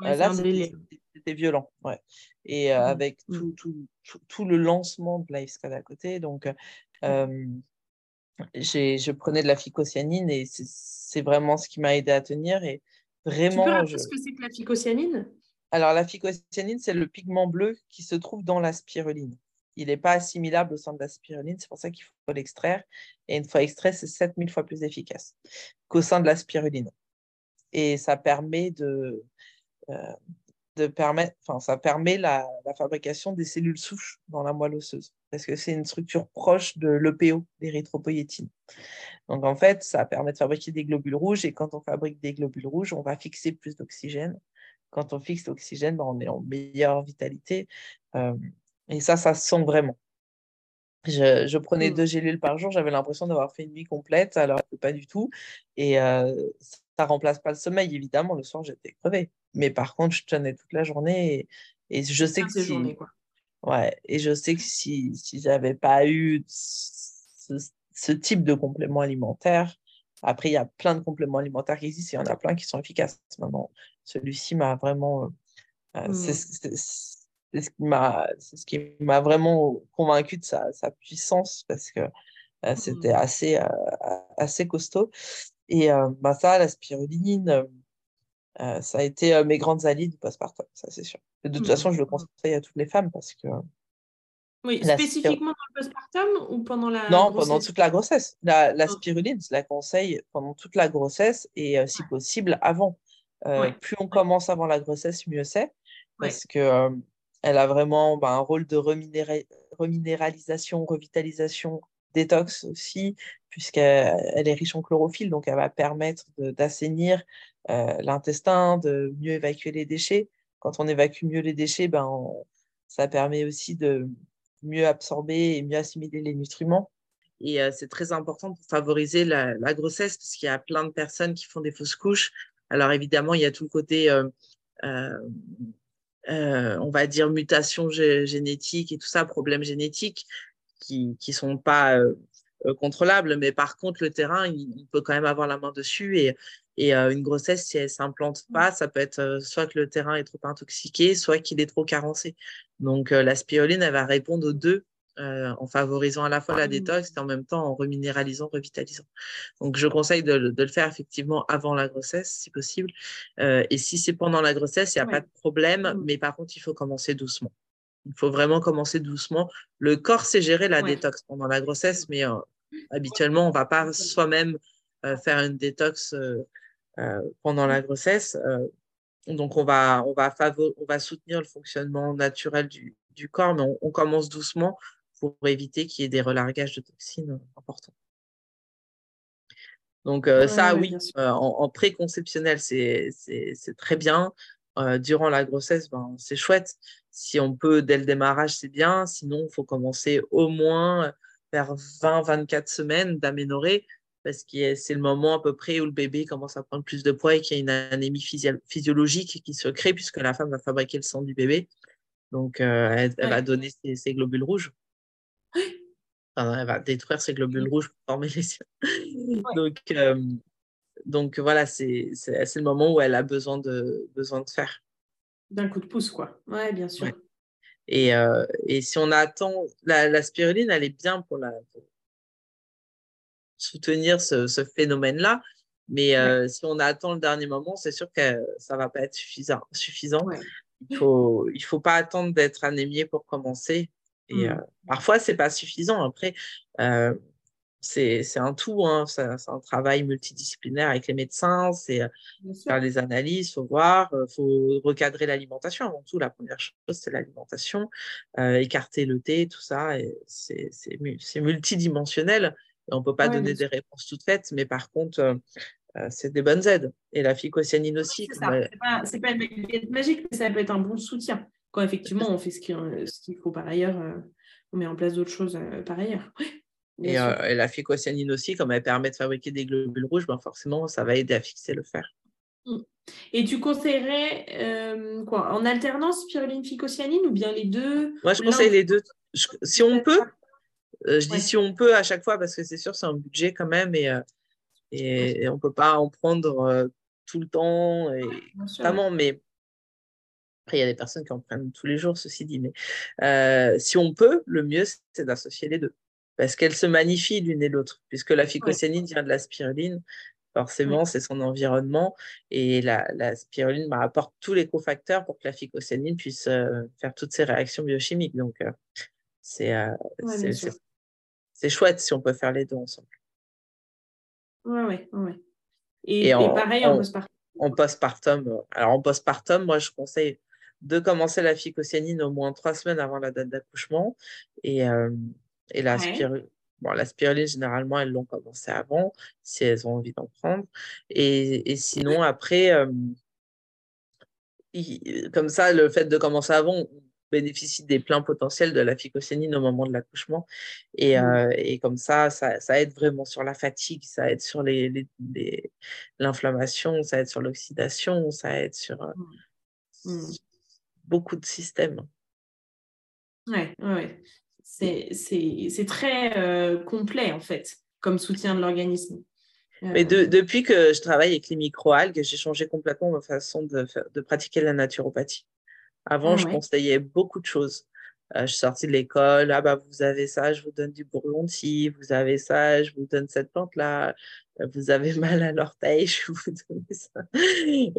là, c'était violent. Ouais. Et mmh. avec mmh. tout, tout, tout, tout, le lancement de l'AISCAD à côté. Donc, je prenais de la phycocyanine et c'est vraiment ce qui m'a aidé à tenir. Et vraiment, tu peux rappeler ce que c'est que la phycocyanine? Alors, la phycocyanine, c'est le pigment bleu qui se trouve dans la spiruline. Il n'est pas assimilable au sein de la spiruline, c'est pour ça qu'il faut l'extraire. Et une fois extrait, c'est 7000 fois plus efficace qu'au sein de la spiruline. et ça permet de, de permettre, enfin, ça permet la, fabrication des cellules souches dans la moelle osseuse, parce que c'est une structure proche de l'EPO, l'érythropoïétine. Donc, en fait, ça permet de fabriquer des globules rouges, et quand on fabrique des globules rouges, on va fixer plus d'oxygène. Quand on fixe l'oxygène, ben, on est en meilleure vitalité. Euh, et ça, ça se sent vraiment. Je, prenais mmh. deux gélules par jour, j'avais l'impression d'avoir fait une nuit complète, alors que pas du tout. Et euh, ça remplace pas le sommeil, évidemment. Le soir, j'étais crevée. Mais par contre, je tenais toute la journée et, je sais que si... Ouais, et je sais que si, si j'avais pas eu ce, type de complément alimentaire, après, il y a plein de compléments alimentaires qui existent, il y en a plein qui sont efficaces. Maintenant, celui-ci m'a vraiment... Euh, c'est ce qui m'a ce qui m'a vraiment convaincu de sa, sa puissance parce que euh, c'était mmh. assez euh, assez costaud et bah ça la spiruline euh, ça a été euh, mes grandes alliées du postpartum, ça c'est sûr. de toute mmh. façon, je le conseille à toutes les femmes parce que. Oui, spécifiquement dans le postpartum ou pendant la. Non, pendant toute la grossesse. La, la spiruline, je la conseille pendant toute la grossesse et euh, si possible avant. Plus on commence avant la grossesse, mieux c'est. Parce que elle a vraiment bah, un rôle de reminéralisation, revitalisation, détox aussi, puisqu'elle est riche en chlorophylle, donc elle va permettre d'assainir euh, l'intestin, de mieux évacuer les déchets. Quand on évacue mieux les déchets, ben, ça permet aussi de mieux absorber et mieux assimiler les nutriments. Et euh, c'est très important pour favoriser la, grossesse, parce qu'il y a plein de personnes qui font des fausses couches. Alors évidemment, il y a tout le côté, euh, on va dire, mutation génétique et tout ça, problèmes génétiques qui ne sont pas contrôlables. Mais par contre, le terrain, il, peut quand même avoir la main dessus. Et, et euh, une grossesse, si elle ne s'implante mmh. pas, ça peut être euh, soit que le terrain est trop intoxiqué, soit qu'il est trop carencé. Donc euh, la spiruline, elle va répondre aux deux en favorisant à la fois la détox et en même temps en reminéralisant, revitalisant. Donc je conseille de, le faire effectivement avant la grossesse, si possible. et si c'est pendant la grossesse, il n'y a pas de problème, mmh. mais par contre, il faut commencer doucement. Il faut vraiment commencer doucement. Le corps sait gérer la détox pendant la grossesse, mais habituellement, on ne va pas soi-même faire une détox euh, pendant la grossesse. Euh, donc, on va, on, va on va soutenir le fonctionnement naturel du, du corps, mais on, commence doucement pour éviter qu'il y ait des relargages de toxines importants. Donc euh, ça, oui, en, préconceptionnel, c'est très bien. durant la grossesse, ben, c'est chouette. Si on peut, dès le démarrage, c'est bien. Sinon, il faut commencer au moins vers 20-24 semaines d'aménorrhée parce que c'est le moment à peu près où le bébé commence à prendre plus de poids et qu'il y a une anémie physiologique qui se crée puisque la femme va fabriquer le sang du bébé. Donc, euh, elle, va donner ses, globules rouges. Elle va détruire ses globules rouges pour former les siens. Donc, euh, donc, voilà, c'est le moment où elle a besoin de, besoin de faire. D'un coup de pouce, quoi. Oui, bien sûr. Et, euh, et, si on attend, la, la, spiruline, elle est bien pour la, soutenir ce, phénomène-là. Mais euh, si on attend le dernier moment, c'est sûr que ça ne va pas être suffisant. suffisant. Il ne faut, il faut pas attendre d'être anémié pour commencer. Et mmh. euh, parfois, ce n'est pas suffisant. Après, euh, c'est un tout. Hein. C'est un travail multidisciplinaire avec les médecins. C'est faire des analyses, il faut voir. Il faut recadrer l'alimentation. Avant tout, la première chose, c'est l'alimentation. écarter le thé, tout ça. C'est multidimensionnel on ne peut pas donner des réponses toutes faites, mais par contre, euh, euh, c'est des bonnes aides. Et la phycocyanine aussi. Ce n'est pas, une baguette magique, mais ça peut être un bon soutien. Quand effectivement, on fait ce qu'il faut par ailleurs, euh, on met en place d'autres choses par ailleurs. et, la phycocyanine aussi, comme elle permet de fabriquer des globules rouges, ben forcément, ça va aider à fixer le fer. Mmh. Et tu conseillerais quoi En alternance, spiruline, phycocyanine ou bien les deux Moi, je conseille les deux. si on peut, euh, je dis si on peut à chaque fois parce que c'est sûr, c'est un budget quand même et, euh, et, on ne peut pas en prendre euh, tout le temps. Et, vraiment, mais après, il y a des personnes qui en prennent tous les jours, ceci dit. Mais si on peut, le mieux, c'est d'associer les deux parce qu'elles se magnifient l'une et l'autre, puisque la phycocyanine vient de la spiruline. Forcément, c'est son environnement et la, la spiruline bah, apporte tous les cofacteurs pour que la phycocyanine puisse faire toutes ces réactions biochimiques. Donc, c'est c'est chouette si on peut faire les deux ensemble. Oui, oui, oui. Et, pareil, on, peut se en postpartum. Alors, en postpartum, moi, je conseille de commencer la phycocyanine au moins trois semaines avant la date d'accouchement. Et, et la, bon, la spiruline, généralement, elles l'ont commencé avant, si elles ont envie d'en prendre. Et, et sinon, après, comme ça, le fait de commencer avant, bénéficie des pleins potentiels de la phycocyanine au moment de l'accouchement. Et, mmh. euh, et, comme ça, ça, ça, aide vraiment sur la fatigue, ça aide sur l'inflammation, les, ça aide sur l'oxydation, ça aide sur, euh, mmh. Beaucoup de systèmes. Ouais, ouais. C'est très euh, complet en fait, comme soutien de l'organisme. Mais de, depuis que je travaille avec les microalgues, j'ai changé complètement ma façon de, de pratiquer la naturopathie. Avant, ah je conseillais beaucoup de choses. Euh, je suis sortie de l'école, ah bah vous avez ça, je vous donne du bourgeon de vous avez ça, je vous donne cette plante-là, euh, vous avez mal à l'orteil, je vous donne ça.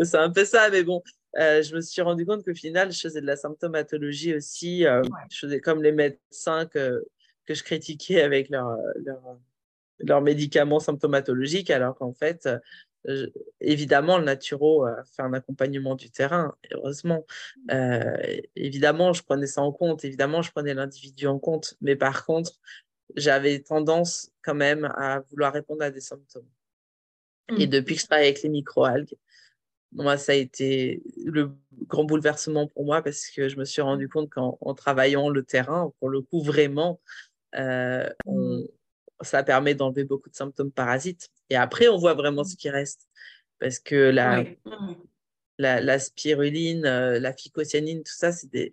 C'est un peu ça, mais bon, euh, je me suis rendu compte qu'au final, je faisais de la symptomatologie aussi. Je faisais comme les médecins que, que je critiquais avec leurs leur, médicaments symptomatologiques, alors qu'en fait, évidemment, le naturo a fait un accompagnement du terrain, heureusement. Mmh. Euh, évidemment, je prenais ça en compte, évidemment, je prenais l'individu en compte, mais par contre, j'avais tendance quand même à vouloir répondre à des symptômes. Et mmh. depuis que je travaille avec les microalgues, moi, ça a été le grand bouleversement pour moi parce que je me suis rendu compte qu'en travaillant le terrain, pour le coup, vraiment, euh, on, mmh ça permet d'enlever beaucoup de symptômes parasites. Et après, on voit vraiment ce qui reste. Parce que la, la, spiruline, euh, la phycocyanine, tout ça, c'est des,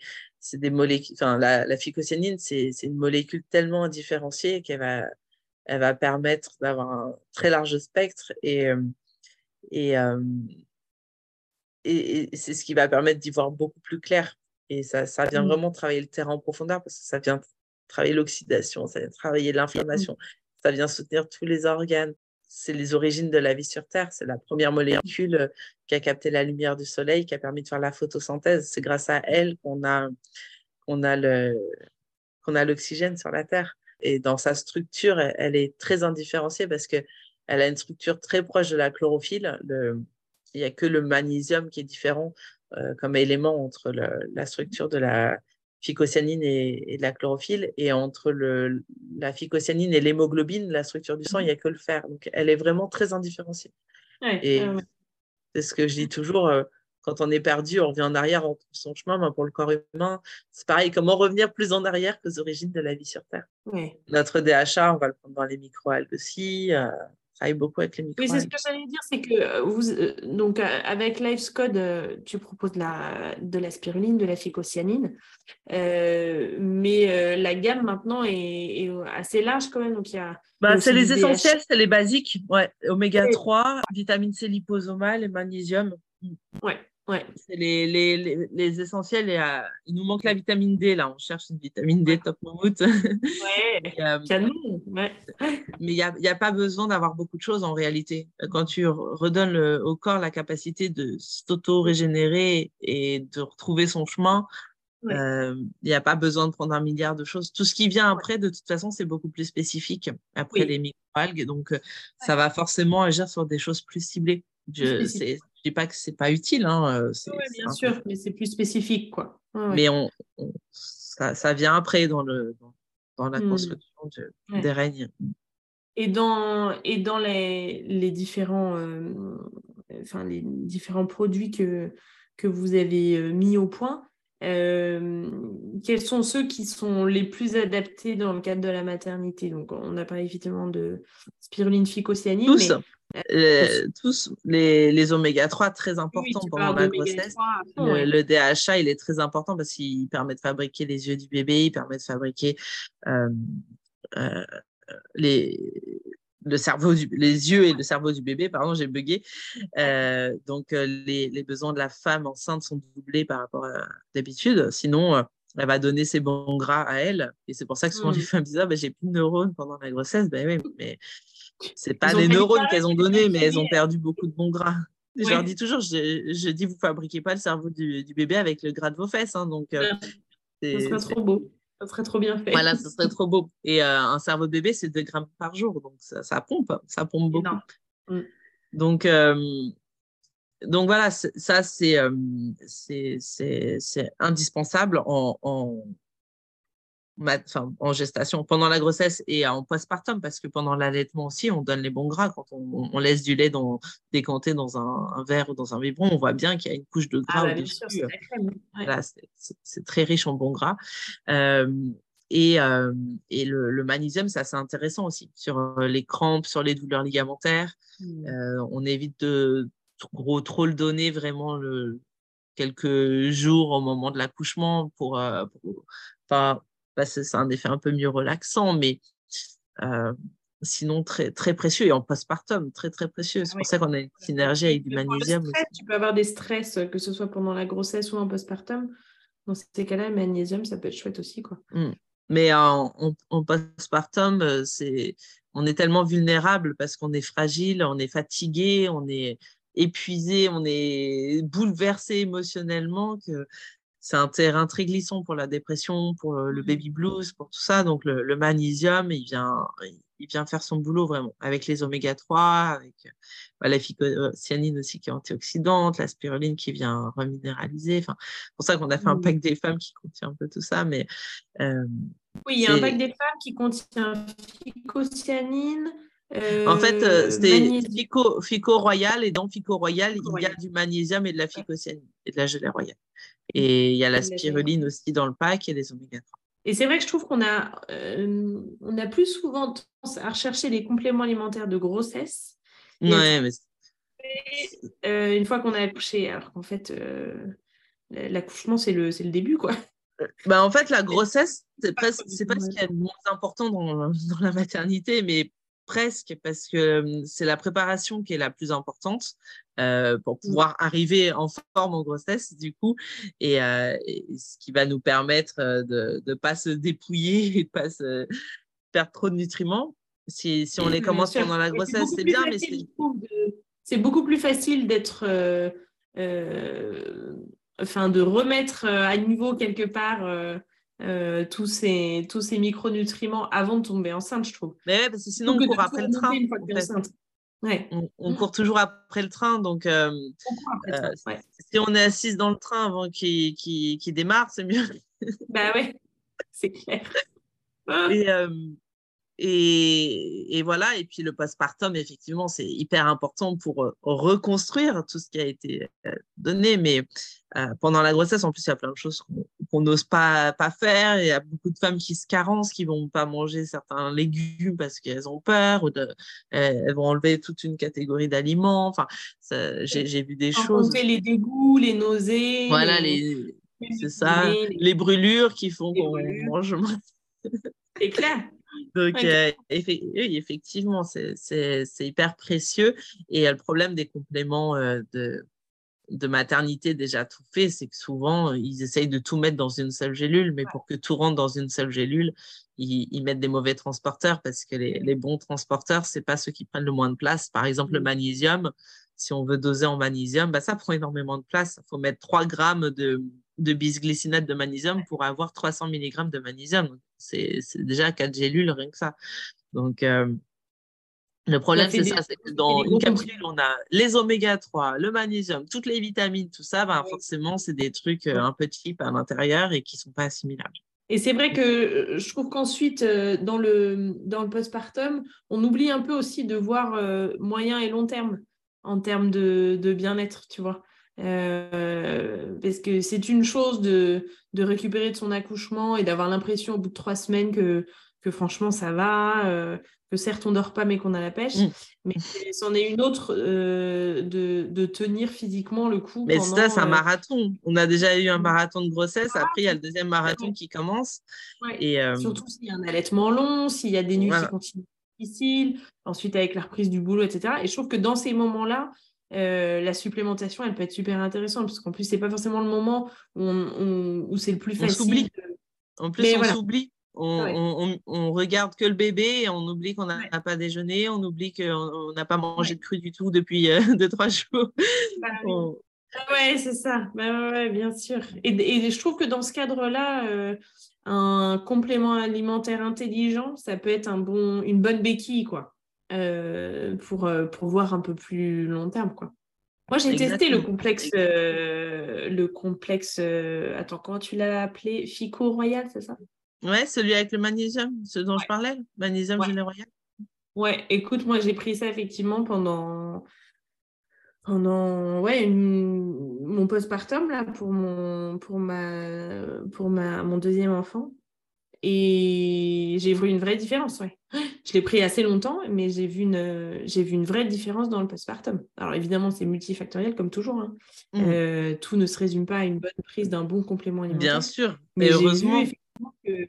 des molécules. Enfin, la, la phycocyanine, c'est une molécule tellement différenciée qu'elle va, elle va permettre d'avoir un très large spectre et, euh, euh, et, et, c'est ce qui va permettre d'y voir beaucoup plus clair. Et ça, ça vient mmh. vraiment travailler le terrain en profondeur parce que ça vient travailler l'oxydation, ça vient travailler l'inflammation, ça vient soutenir tous les organes. C'est les origines de la vie sur Terre. C'est la première molécule euh, qui a capté la lumière du soleil, qui a permis de faire la photosynthèse. C'est grâce à elle qu'on a, qu'on a, le, qu'on a l'oxygène sur la Terre. Et dans sa structure, elle est très indifférenciée parce qu'elle a une structure très proche de la chlorophylle. Le, il n'y a que le magnésium qui est différent euh, comme élément entre la structure de la, phycocyanine et, de la chlorophylle. Et entre le, la phycocyanine et l'hémoglobine, la structure du sang, il n'y a que le fer. Donc, elle est vraiment très indifférenciée. et c'est ce que je dis toujours. Euh, quand on est perdu, on revient en arrière, on trouve son chemin. Mais pour le corps humain, c'est pareil. Comment revenir plus en arrière que aux origines de la vie sur Terre? Notre DHA, on va le prendre dans les microalgues aussi. Euh, travaille beaucoup avec les micro Oui, c'est ce que j'allais dire, c'est que euh, vous, euh, donc, euh, avec LifeScode, tu proposes de la, de la spiruline, de la phycocyanine, mais la gamme maintenant est, assez large quand même. Donc, il y a, bah, c'est les essentiels, c'est les basiques. Ouais. Oméga 3, vitamine C liposomale et magnésium. Ouais. Ouais. C'est les, les, les, essentiels. Et, il nous manque la vitamine D, là. On cherche une vitamine D top mammouth. Ouais, euh, Mais il n'y a, y a, pas besoin d'avoir beaucoup de choses en réalité. Quand tu redonnes au corps la capacité de s'auto-régénérer et de retrouver son chemin, euh, il n'y a pas besoin de prendre un milliard de choses. Tout ce qui vient après, de toute façon, c'est beaucoup plus spécifique après les microalgues. Donc, euh, ça va forcément agir sur des choses plus ciblées. Je dis pas que c'est pas utile. Hein, euh, oui, bien sûr, mais c'est plus spécifique. quoi. Mais on, ça, ça, vient après dans, le, dans, la mmh. construction des règnes. Et dans, et dans les, les différents, euh, enfin, les différents produits que, que vous avez euh, mis au point, quels sont ceux qui sont les plus adaptés dans le cadre de la maternité? Donc, on a parlé effectivement de spiruline phycocyanine. Tous. Euh, tous les, les oméga 3 très importants pendant la grossesse. le, DHA, il est très important parce qu'il permet de fabriquer les yeux du bébé, il permet de fabriquer euh, euh, les, le cerveau les yeux et le cerveau du bébé. Pardon, j'ai bugué. donc, les, les, besoins de la femme enceinte sont doublés par rapport à d'habitude. Sinon, elle va donner ses bons gras à elle. Et c'est pour ça que souvent les mmh. femmes disent ah, ben, j'ai plus de neurones pendant la grossesse. Ben oui, mais c'est pas des neurones qu'elles ont donnés, mais elles ont perdu beaucoup de bons gras. Je leur dis toujours, je, je, dis, vous fabriquez pas le cerveau du, du, bébé avec le gras de vos fesses. Hein, donc, euh, serait trop beau. Ça serait trop bien fait. Voilà, ça serait trop beau. Et euh, un cerveau de bébé, c'est 2 grammes par jour. Donc, ça, ça pompe. Ça pompe beaucoup. Mm. Donc, euh, donc voilà, ça, c'est indispensable en, en, en gestation, pendant la grossesse et en postpartum, parce que pendant l'allaitement aussi, on donne les bons gras. Quand on, laisse du lait dans, décanté dans un, verre ou dans un biberon, on voit bien qu'il y a une couche de gras ah, au-dessus. Bah, c'est très riche en bons gras. Euh, et, euh, et le, le, magnésium, c'est assez intéressant aussi sur euh, les crampes, sur les douleurs ligamentaires. Mmh. on évite de trop, trop le donner vraiment le, quelques jours au moment de l'accouchement pour, pour, c'est un effet un peu mieux relaxant, mais euh, sinon très, très précieux et en postpartum, très très précieux. C'est pour ça qu'on a une synergie avec du magnésium. tu peux avoir des stress, que ce soit pendant la grossesse ou en postpartum. Dans ces cas-là, le magnésium, ça peut être chouette aussi. Quoi. Mmh. Mais en, en, postpartum, euh, c'est, on est tellement vulnérable parce qu'on est fragile, on est fatigué, on est épuisé, on est bouleversé émotionnellement que c'est un terrain très glissant pour la dépression, pour le mmh baby blues, pour tout ça. Donc le, magnésium, il vient, il vient faire son boulot vraiment avec les oméga 3, avec bah, la phycocyanine aussi qui est antioxydante, la spiruline qui vient reminéraliser. Enfin, c'est pour ça qu'on a fait un mmh. pack des femmes qui contient un peu tout ça. Mais euh, oui, il y a un pack des femmes qui contient phycocyanine. En fait, euh, c'est Fico, Fico, Royal et dans Fico Royal, il y a du magnésium et de la phycocyanine et de la gelée royale. Et il y a la spiruline aussi dans le pack et les oméga 3. Et c'est vrai que je trouve qu'on a, euh, on a plus souvent tendance à rechercher les compléments alimentaires de grossesse. Ouais, mais... Euh, une fois qu'on a accouché, alors qu'en fait, euh, l'accouchement, c'est le, le début, quoi. Bah, en fait, la grossesse, c'est pas, pas ce qui est le moins important dans, dans la maternité, mais presque parce que c'est la préparation qui est la plus importante euh, pour mmh. pouvoir arriver en forme en grossesse du coup et, euh, ce qui va nous permettre de ne pas se dépouiller et de pas se perdre trop de nutriments si, si on les commence pendant la grossesse c'est bien mais c'est beaucoup plus facile d'être enfin de remettre à niveau quelque part euh, tous ces, tous ces micronutriments avant de tomber enceinte, je trouve. Mais ouais, parce que sinon, on court après le train. Ouais. On, court toujours après le train, donc euh, euh, si on est assise dans le train avant qu'il qu démarre, c'est mieux. bah ouais, c'est clair. Et, et, et, voilà, et puis le postpartum, effectivement, c'est hyper important pour euh, reconstruire tout ce qui a été euh, donné. Mais euh, pendant la grossesse, en plus, il y a plein de choses qu'on n'ose pas, pas faire. Il y a beaucoup de femmes qui se carencent, qui vont pas manger certains légumes parce qu'elles ont peur, ou de, elles vont enlever toute une catégorie d'aliments. Enfin, j'ai vu des choses. les dégoûts, les nausées. Voilà, les... c'est ça, les... brûlures qui font qu'on mange. C'est clair. Donc, euh, effectivement, c'est hyper précieux. Et le problème des compléments euh, de, de maternité déjà tout fait, c'est que souvent, ils essayent de tout mettre dans une seule gélule, mais pour que tout rentre dans une seule gélule, ils, mettent des mauvais transporteurs parce que les, les bons transporteurs, c'est pas ceux qui prennent le moins de place. Par exemple, le mmh. magnésium, si on veut doser en magnésium, bah, ça prend énormément de place. Il faut mettre 3 grammes de, de bisglycinate de magnésium pour avoir 300 mg de magnésium. C'est déjà 4 gélules, rien que ça. Donc, euh, le problème, c'est ça, c'est que dans une capsule, on a les oméga 3, le magnésium, toutes les vitamines, tout ça, ben, forcément, c'est des trucs euh, un peu cheap à l'intérieur et qui ne sont pas assimilables. Et c'est vrai que euh, je trouve qu'ensuite, dans le, dans le postpartum, on oublie un peu aussi de voir moyen et long terme en termes de, de bien-être, tu vois. Euh, parce que c'est une chose de, de, récupérer de son accouchement et d'avoir l'impression au bout de trois semaines que, que franchement ça va, euh, que certes on dort pas mais qu'on a la pêche, mmh. mais c'en est une autre euh, de, de, tenir physiquement le coup. Mais ça, c'est un marathon. On a déjà eu un mmh. marathon de grossesse, après il y a le deuxième marathon qui commence. Et, Surtout s'il y a un allaitement long, s'il y a des nuits qui continuent difficiles, ensuite avec la reprise du boulot, etc. Et je trouve que dans ces moments-là, euh, la supplémentation, elle peut être super intéressante parce qu'en plus, c'est pas forcément le moment où, c'est le plus facile. En plus, on s'oublie. On, regarde que le bébé et on oublie qu'on n'a pas déjeuné, on oublie qu'on n'a pas mangé de cru du tout depuis euh, deux, trois jours. Bah ah ouais, c'est ça. Bah bien sûr. Et, je trouve que dans ce cadre-là, euh, un complément alimentaire intelligent, ça peut être un bon, une bonne béquille, quoi. Euh, pour, euh, pour voir un peu plus long terme. Quoi. Moi, j'ai testé le complexe, euh, le complexe, euh, attends, comment tu l'as appelé? Fico Royal, c'est ça? Ouais, celui avec le magnésium, ce dont je parlais, magnésium ouais. royal. Ouais, écoute, moi, j'ai pris ça effectivement pendant, pendant ouais, mon postpartum, là, pour, mon, pour, ma, pour ma, mon deuxième enfant. Et j'ai vu une vraie différence, ouais. Je l'ai pris assez longtemps, mais j'ai vu, une, j'ai vu une vraie différence dans le postpartum. Alors évidemment, c'est multifactoriel comme toujours. Hein. Mmh. Euh, tout ne se résume pas à une bonne prise d'un bon complément alimentaire. Bien sûr, mais, heureusement. Que...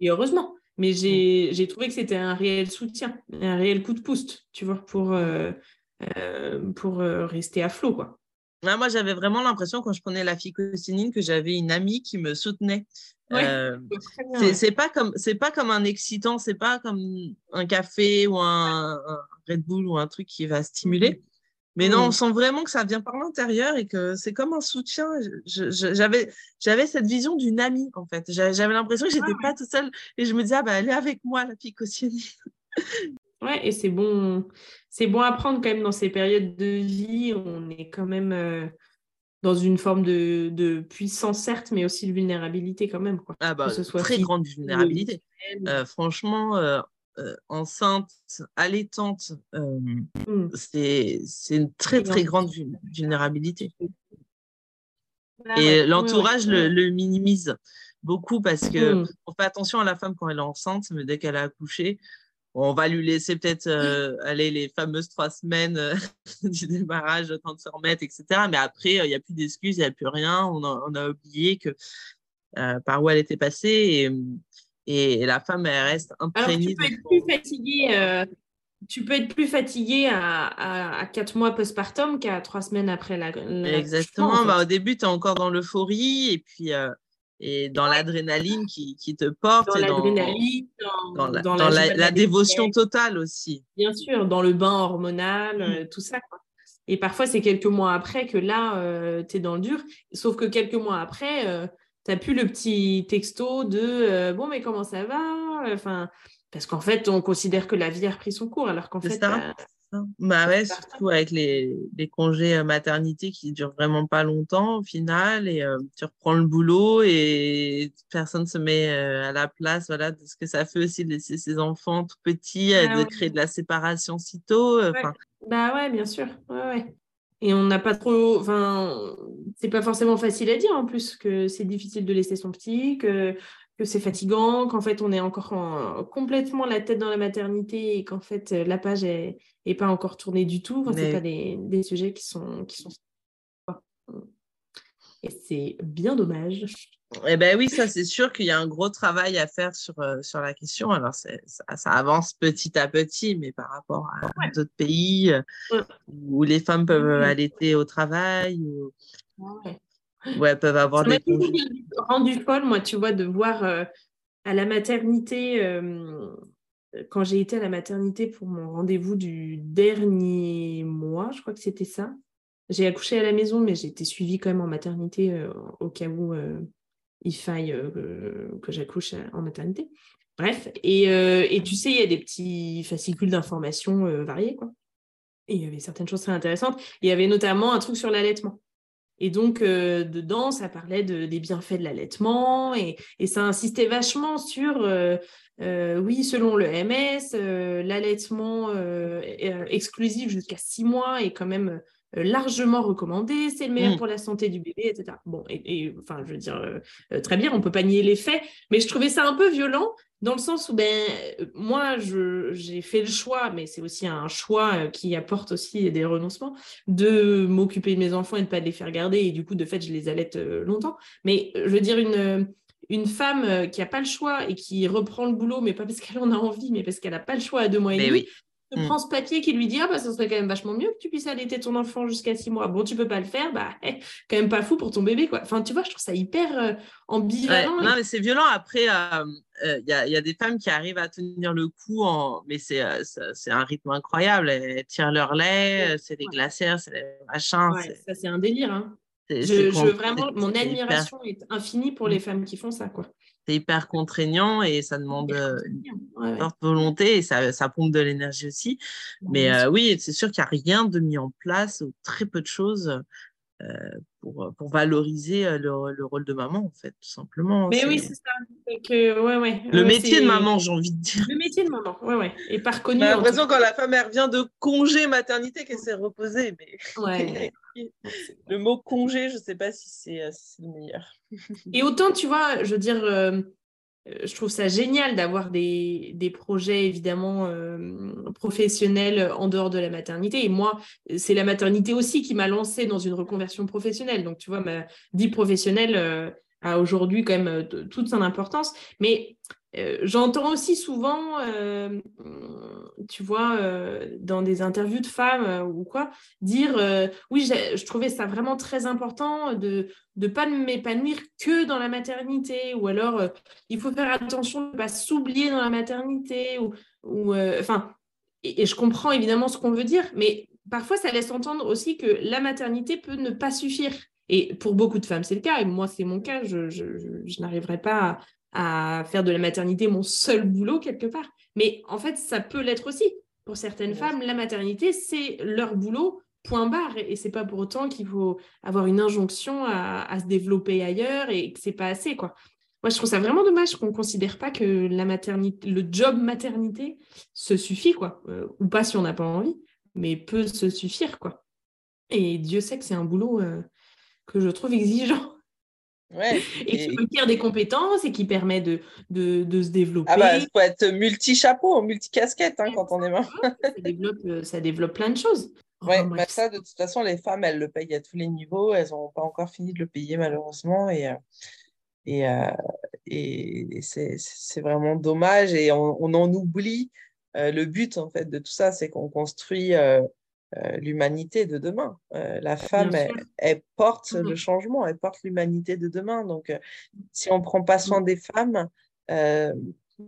Et heureusement. Mais j'ai, mmh. j'ai trouvé que c'était un réel soutien, un réel coup de pouce, tu vois, pour, euh, euh, pour rester à flot, quoi moi, j'avais vraiment l'impression quand je prenais la phycocinine que j'avais une amie qui me soutenait. Euh, c'est pas comme c'est pas comme un excitant, c'est pas comme un café ou un, Red Bull ou un truc qui va stimuler. Mm-hmm. Mais non, on mm. sent vraiment que ça vient par l'intérieur et que c'est comme un soutien. J'avais j'avais cette vision d'une amie en fait. J'avais l'impression que j'étais pas toute seule et je me disais ah bah elle est avec moi la phycocinine. Ouais, et c'est bon, c'est bon à prendre quand même dans ces périodes de vie. On est quand même euh, dans une forme de, puissance, certes, mais aussi de vulnérabilité quand même. Quoi. Ah bah, ce soit très grande vulnérabilité. Euh, franchement, euh, enceinte, allaitante, mmh. c'est une très, très grande vulnérabilité. Ah et l'entourage le, minimise beaucoup parce que mmh. on fait attention à la femme quand elle est enceinte, mais dès qu'elle a accouché, on va lui laisser peut-être euh, aller les fameuses trois semaines euh, du démarrage, le temps de se remettre, etc. Mais après, il n'y a plus d'excuses, il n'y a plus rien. On a, oublié que euh, par où elle était passée et, et, la femme, elle reste imprégnée. tu peux être plus fatiguée. tu peux être plus fatigué à, quatre mois postpartum qu'à trois semaines après la. Exactement. Bah, au début, tu es encore dans l'euphorie et puis et dans l'adrénaline qui, qui, te porte. Dans l'adrénaline, dans, dans, la, dévotion totale aussi. Bien sûr, dans le bain hormonal, mm. euh, tout ça. Et parfois, c'est quelques mois après que là, euh, tu es dans le dur. Sauf que quelques mois après, euh, tu n'as plus le petit texto de bon, mais comment ça va? Enfin, Parce qu'en fait, on considère que la vie a repris son cours, alors qu'en fait, bah, bah ouais, surtout avec les, les, congés euh, maternité qui durent vraiment pas longtemps au final, et euh, tu reprends le boulot et personne se met euh, à la place voilà, de ce que ça fait aussi de laisser ses enfants tout petits, ah de créer de la séparation si tôt. Bah ouais, bien sûr. Ouais, Et on n'a pas trop. Enfin, c'est pas forcément facile à dire en plus que c'est difficile de laisser son petit, que que c'est fatigant, qu'en fait on est encore complètement la tête dans la maternité et qu'en fait la page est, pas encore tournée du tout. Ce pas des, des, sujets qui sont, qui sont... Et c'est bien dommage. Eh ben oui, ça c'est sûr qu'il y a un gros travail à faire sur, euh, sur la question. Alors ça, ça, avance petit à petit, mais par rapport à d'autres pays euh, où les femmes peuvent allaiter au travail. Ouais, peuvent avoir des rendu folle, moi, tu vois, de voir euh, à la maternité, euh, quand j'ai été à la maternité pour mon rendez-vous du dernier mois, je crois que c'était ça. J'ai accouché à la maison, mais j'ai été suivie quand même en maternité euh, au cas où il faille que j'accouche en maternité. Bref, et, et, tu sais, il y a des petits fascicules d'informations variés, quoi. Et il y avait certaines choses très intéressantes. Il y avait notamment un truc sur l'allaitement. Et donc, euh, dedans, ça parlait de, des bienfaits de l'allaitement et, et, ça insistait vachement sur, euh, euh, oui, selon le MS, l'allaitement exclusif jusqu'à six mois est quand même largement recommandé, c'est le meilleur mmh. pour la santé du bébé, etc. Bon, et, enfin, je veux dire, très bien, on peut pas nier les faits, mais je trouvais ça un peu violent dans le sens où, ben, moi, j'ai fait le choix, mais c'est aussi un choix euh, qui apporte aussi des renoncements, de m'occuper de mes enfants et de ne pas les faire garder. Et du coup, de fait, je les allaite euh, longtemps. Mais euh, je veux dire, une, une femme qui n'a pas le choix et qui reprend le boulot, mais pas parce qu'elle en a envie, mais parce qu'elle n'a pas le choix à deux mois et demi, Mm. prends ce papier qui lui dit ah bah ça serait quand même vachement mieux que tu puisses allaiter ton enfant jusqu'à six mois. Bon, tu peux pas le faire, bah eh, quand même pas fou pour ton bébé quoi. Enfin, tu vois, je trouve ça hyper euh, ambivalent. Non, mais c'est violent. Après, euh, euh, il y, a, y, a, des femmes qui arrivent à tenir le coup, en... mais c'est un rythme incroyable. Elles tirent leur lait, c'est des glacières, c'est des machins. ça, c'est un délire. Hein. Je, vraiment, mon admiration est infinie pour les femmes qui font ça, quoi. C'est hyper contraignant et ça demande euh, une forte volonté et ça, ça pompe de l'énergie aussi. Mais euh, oui, c'est sûr qu'il n'y a rien de mis en place ou très peu de choses euh, pour, pour, valoriser le, le, rôle de maman, en fait, tout simplement. Mais oui, c'est ça. Que, ouais, ouais. Le métier de maman, j'ai envie de dire. Le métier de maman, ouais, ouais. Et par reconnu. J'ai l'impression quand la femme elle revient de congé maternité qu'elle s'est reposée. Mais... Ouais. le mot congé, je ne sais pas si c'est le meilleur. Et autant, tu vois, je veux dire, euh, euh, je trouve ça génial d'avoir des, projets évidemment euh, professionnels en dehors de la maternité. Et moi, c'est la maternité aussi qui m'a lancée dans une reconversion professionnelle. Donc, tu vois, ma vie professionnelle a aujourd'hui quand même toute son importance. Mais euh, j'entends aussi souvent, euh, tu vois, euh, dans des interviews de femmes ou quoi, dire oui, je trouvais ça vraiment très important de ne pas m'épanouir que dans la maternité, ou alors il faut faire attention de ne pas s'oublier dans la maternité, ou, enfin, et, je comprends évidemment ce qu'on veut dire, mais parfois ça laisse entendre aussi que la maternité peut ne pas suffire. Et pour beaucoup de femmes, c'est le cas, et moi, c'est mon cas, je, je, n'arriverai pas à faire de la maternité mon seul boulot quelque part. Mais en fait, ça peut l'être aussi. Pour certaines femmes, la maternité, c'est leur boulot, point barre. Et c'est pas pour autant qu'il faut avoir une injonction à, se développer ailleurs et que c'est pas assez, quoi. Moi, je trouve ça vraiment dommage qu'on ne considère pas que la maternité, le job maternité se suffit, quoi. Euh, ou pas si on n'a pas envie, mais peut se suffire, quoi. Et Dieu sait que c'est un boulot euh, que je trouve exigeant. Et, qui requiert des compétences et qui permet de, de, se développer. Ah bah, il faut être multi-chapeau, multi-casquette hein, quand on est maman. ça, développe, euh, ça développe plein de choses. Oui, bah, ça, de toute façon, les femmes, elles le payent à tous les niveaux. Elles n'ont pas encore fini de le payer, malheureusement. Et, euh, et, euh, et c'est vraiment dommage. Et on, on en oublie le but, en fait, de tout ça. C'est qu'on construit euh, l'humanité de demain. Euh, la femme, elle, porte le mmh. changement, elle porte l'humanité de demain. Donc, euh, si on ne prend pas soin mmh. des femmes, on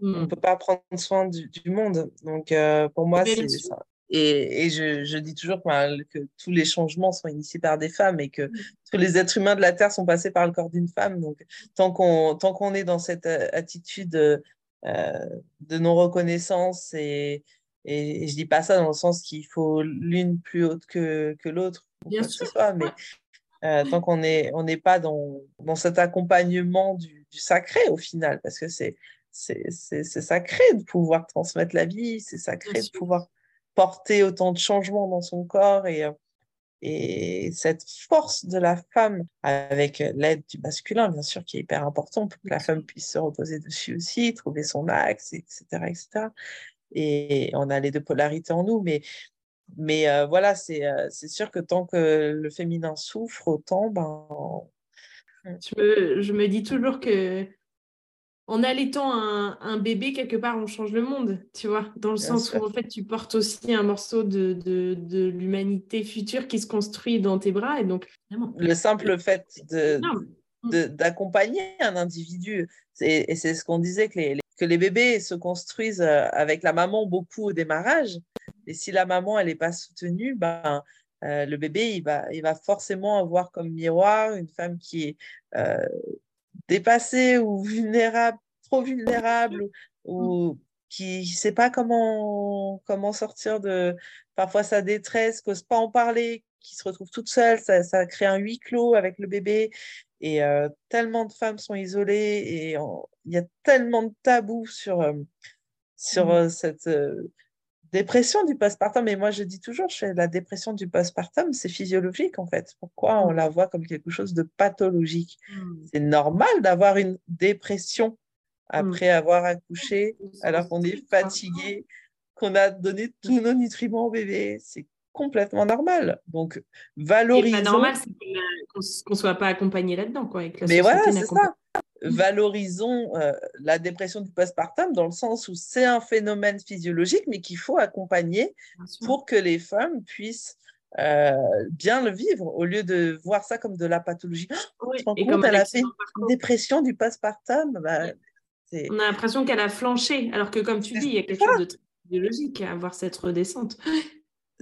ne mmh. peut pas prendre soin du, monde. Donc, pour moi, c'est ça. Et, et je, je, dis toujours que, que, tous les changements sont initiés par des femmes et que tous les êtres humains de la Terre sont passés par le corps d'une femme. Donc, tant qu'on qu'on est dans cette attitude de non-reconnaissance et, et, je dis pas ça dans le sens qu'il faut l'une plus haute que, que l'autre, bien sûr. mais euh, tant qu'on n'est on n'est pas dans, dans cet accompagnement du, du, sacré au final, parce que c'est c'est sacré de pouvoir transmettre la vie, c'est sacré de pouvoir porter autant de changements dans son corps et, et cette force de la femme avec l'aide du masculin, bien sûr, qui est hyper important pour que la femme puisse se reposer dessus aussi, trouver son axe, etc. etc et on a les deux polarités en nous, mais, mais euh, voilà, euh, c'est sûr que tant que le féminin souffre autant, ben... Je me, je me dis toujours que en allaitant un, un, bébé, quelque part, on change le monde, tu vois, dans le sens où en fait, tu portes aussi un morceau de, de, de l'humanité future qui se construit dans tes bras. Et donc, le simple fait de, d'accompagner un individu, et c'est ce qu'on disait que les, que les bébés se construisent euh, avec la maman beaucoup au démarrage. Et si la maman elle n'est pas soutenue, ben, euh, le bébé il va, il va forcément avoir comme miroir une femme qui est euh, dépassée ou vulnérable, trop vulnérable ou qui ne sait pas comment, comment sortir de parfois sa détresse, n'ose pas en parler, qui se retrouve toute seule, ça, ça crée un huis clos avec le bébé. Et tellement de femmes sont isolées et il y a tellement de tabous sur, euh, sur mmh. euh, cette euh, dépression du postpartum. Et moi, je dis toujours, je la dépression du postpartum, c'est physiologique en fait. Pourquoi on mmh. la voit comme quelque chose de pathologique? Mmh. C'est normal d'avoir une dépression après avoir accouché, alors qu'on est fatigué, qu'on a donné tous nos nutriments au bébé. C'est complètement normal. Donc, valorisons. normal, c'est qu'on ne soit pas accompagné là-dedans. Quoi, Mais voilà, c'est ça. Valorisons euh, la dépression du postpartum dans le sens où c'est un phénomène physiologique, mais qu'il faut accompagner pour que les femmes puissent euh, bien le vivre au lieu de voir ça comme de la pathologie. Oui, et comme elle a fait une dépression du postpartum. Bah, On a l'impression qu'elle a flanché, alors que comme tu dis, il y a quelque chose de physiologique à avoir cette redescente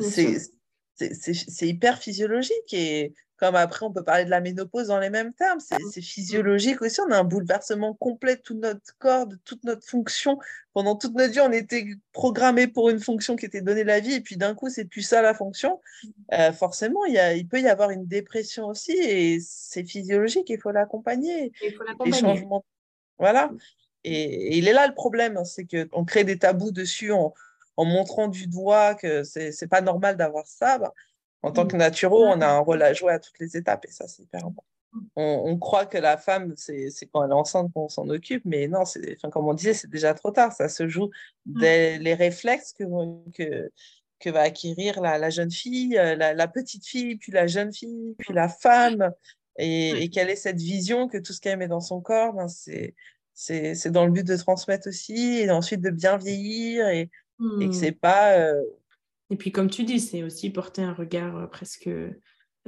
c'est hyper physiologique. Et comme après on peut parler de la ménopause dans les mêmes termes. C'est physiologique aussi. On a un bouleversement complet de tout notre corps, de toute notre fonction. Pendant toute notre vie, on était programmé pour une fonction qui était donnée la vie, et puis d'un coup, c'est plus ça la fonction. Euh, forcément, il, y a, il peut y avoir une dépression aussi, et c'est physiologique. Il faut l'accompagner. Il faut l'accompagner. changements. Voilà. Et, il est là le problème, hein, c'est qu'on crée des tabous dessus en montrant du doigt que c'est pas normal d'avoir ça. Bah, en tant que naturo, on a un rôle à jouer à toutes les étapes et ça, c'est hyper important. On, croit que la femme, c'est quand elle est enceinte qu'on s'en occupe, mais non, enfin, comme on disait, c'est déjà trop tard. Ça se joue dès les réflexes que, que, que va acquérir la, la jeune fille, euh, la, la, petite fille, puis la jeune fille, puis la femme, et, et quelle est cette vision que tout ce qu'elle met dans son corps, ben c'est dans le but de transmettre aussi, et ensuite de bien vieillir, et, et que hmm. c'est pas. Euh, et puis, comme tu dis, c'est aussi porter un regard euh, presque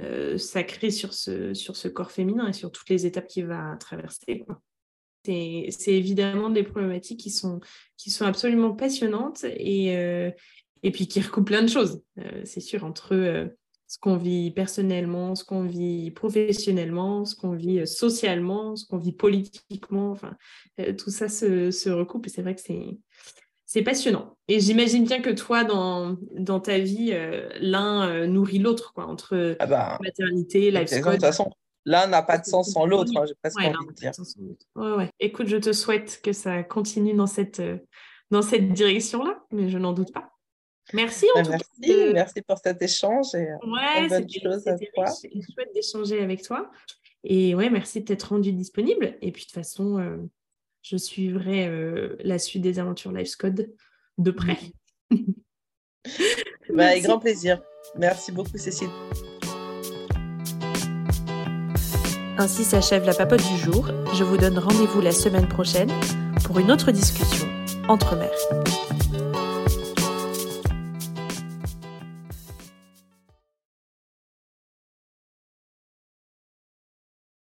euh, sacré sur ce, sur ce corps féminin et sur toutes les étapes qu'il va traverser. C'est évidemment des problématiques qui sont, qui sont absolument passionnantes et, euh, et puis qui recoupent plein de choses, c'est sûr, entre ce qu'on vit personnellement, ce qu'on vit professionnellement, ce qu'on vit socialement, ce qu'on vit politiquement. Enfin, tout ça se, se recoupe et c'est vrai que c'est c'est passionnant. Et j'imagine bien que toi, dans, dans ta vie, euh, l'un euh, nourrit l'autre, quoi, entre ah bah, maternité, life De toute façon, l'un n'a pas de sens sans l'autre, hein, j'ai presque envie de dire. Ouais, Écoute, je te souhaite que ça continue dans cette, euh, dans cette direction-là, mais je n'en doute pas. Merci en bah, tout cas. Merci pour cet échange et ouais, c'était chouette d'échanger avec toi. Et ouais, merci de t'être rendu disponible. Et puis de toute façon, je suivrai euh, la suite des aventures Life Code de près. bah, avec grand plaisir. Merci beaucoup, Cécile. Ainsi s'achève la papote du jour. Je vous donne rendez-vous la semaine prochaine pour une autre discussion entre mères.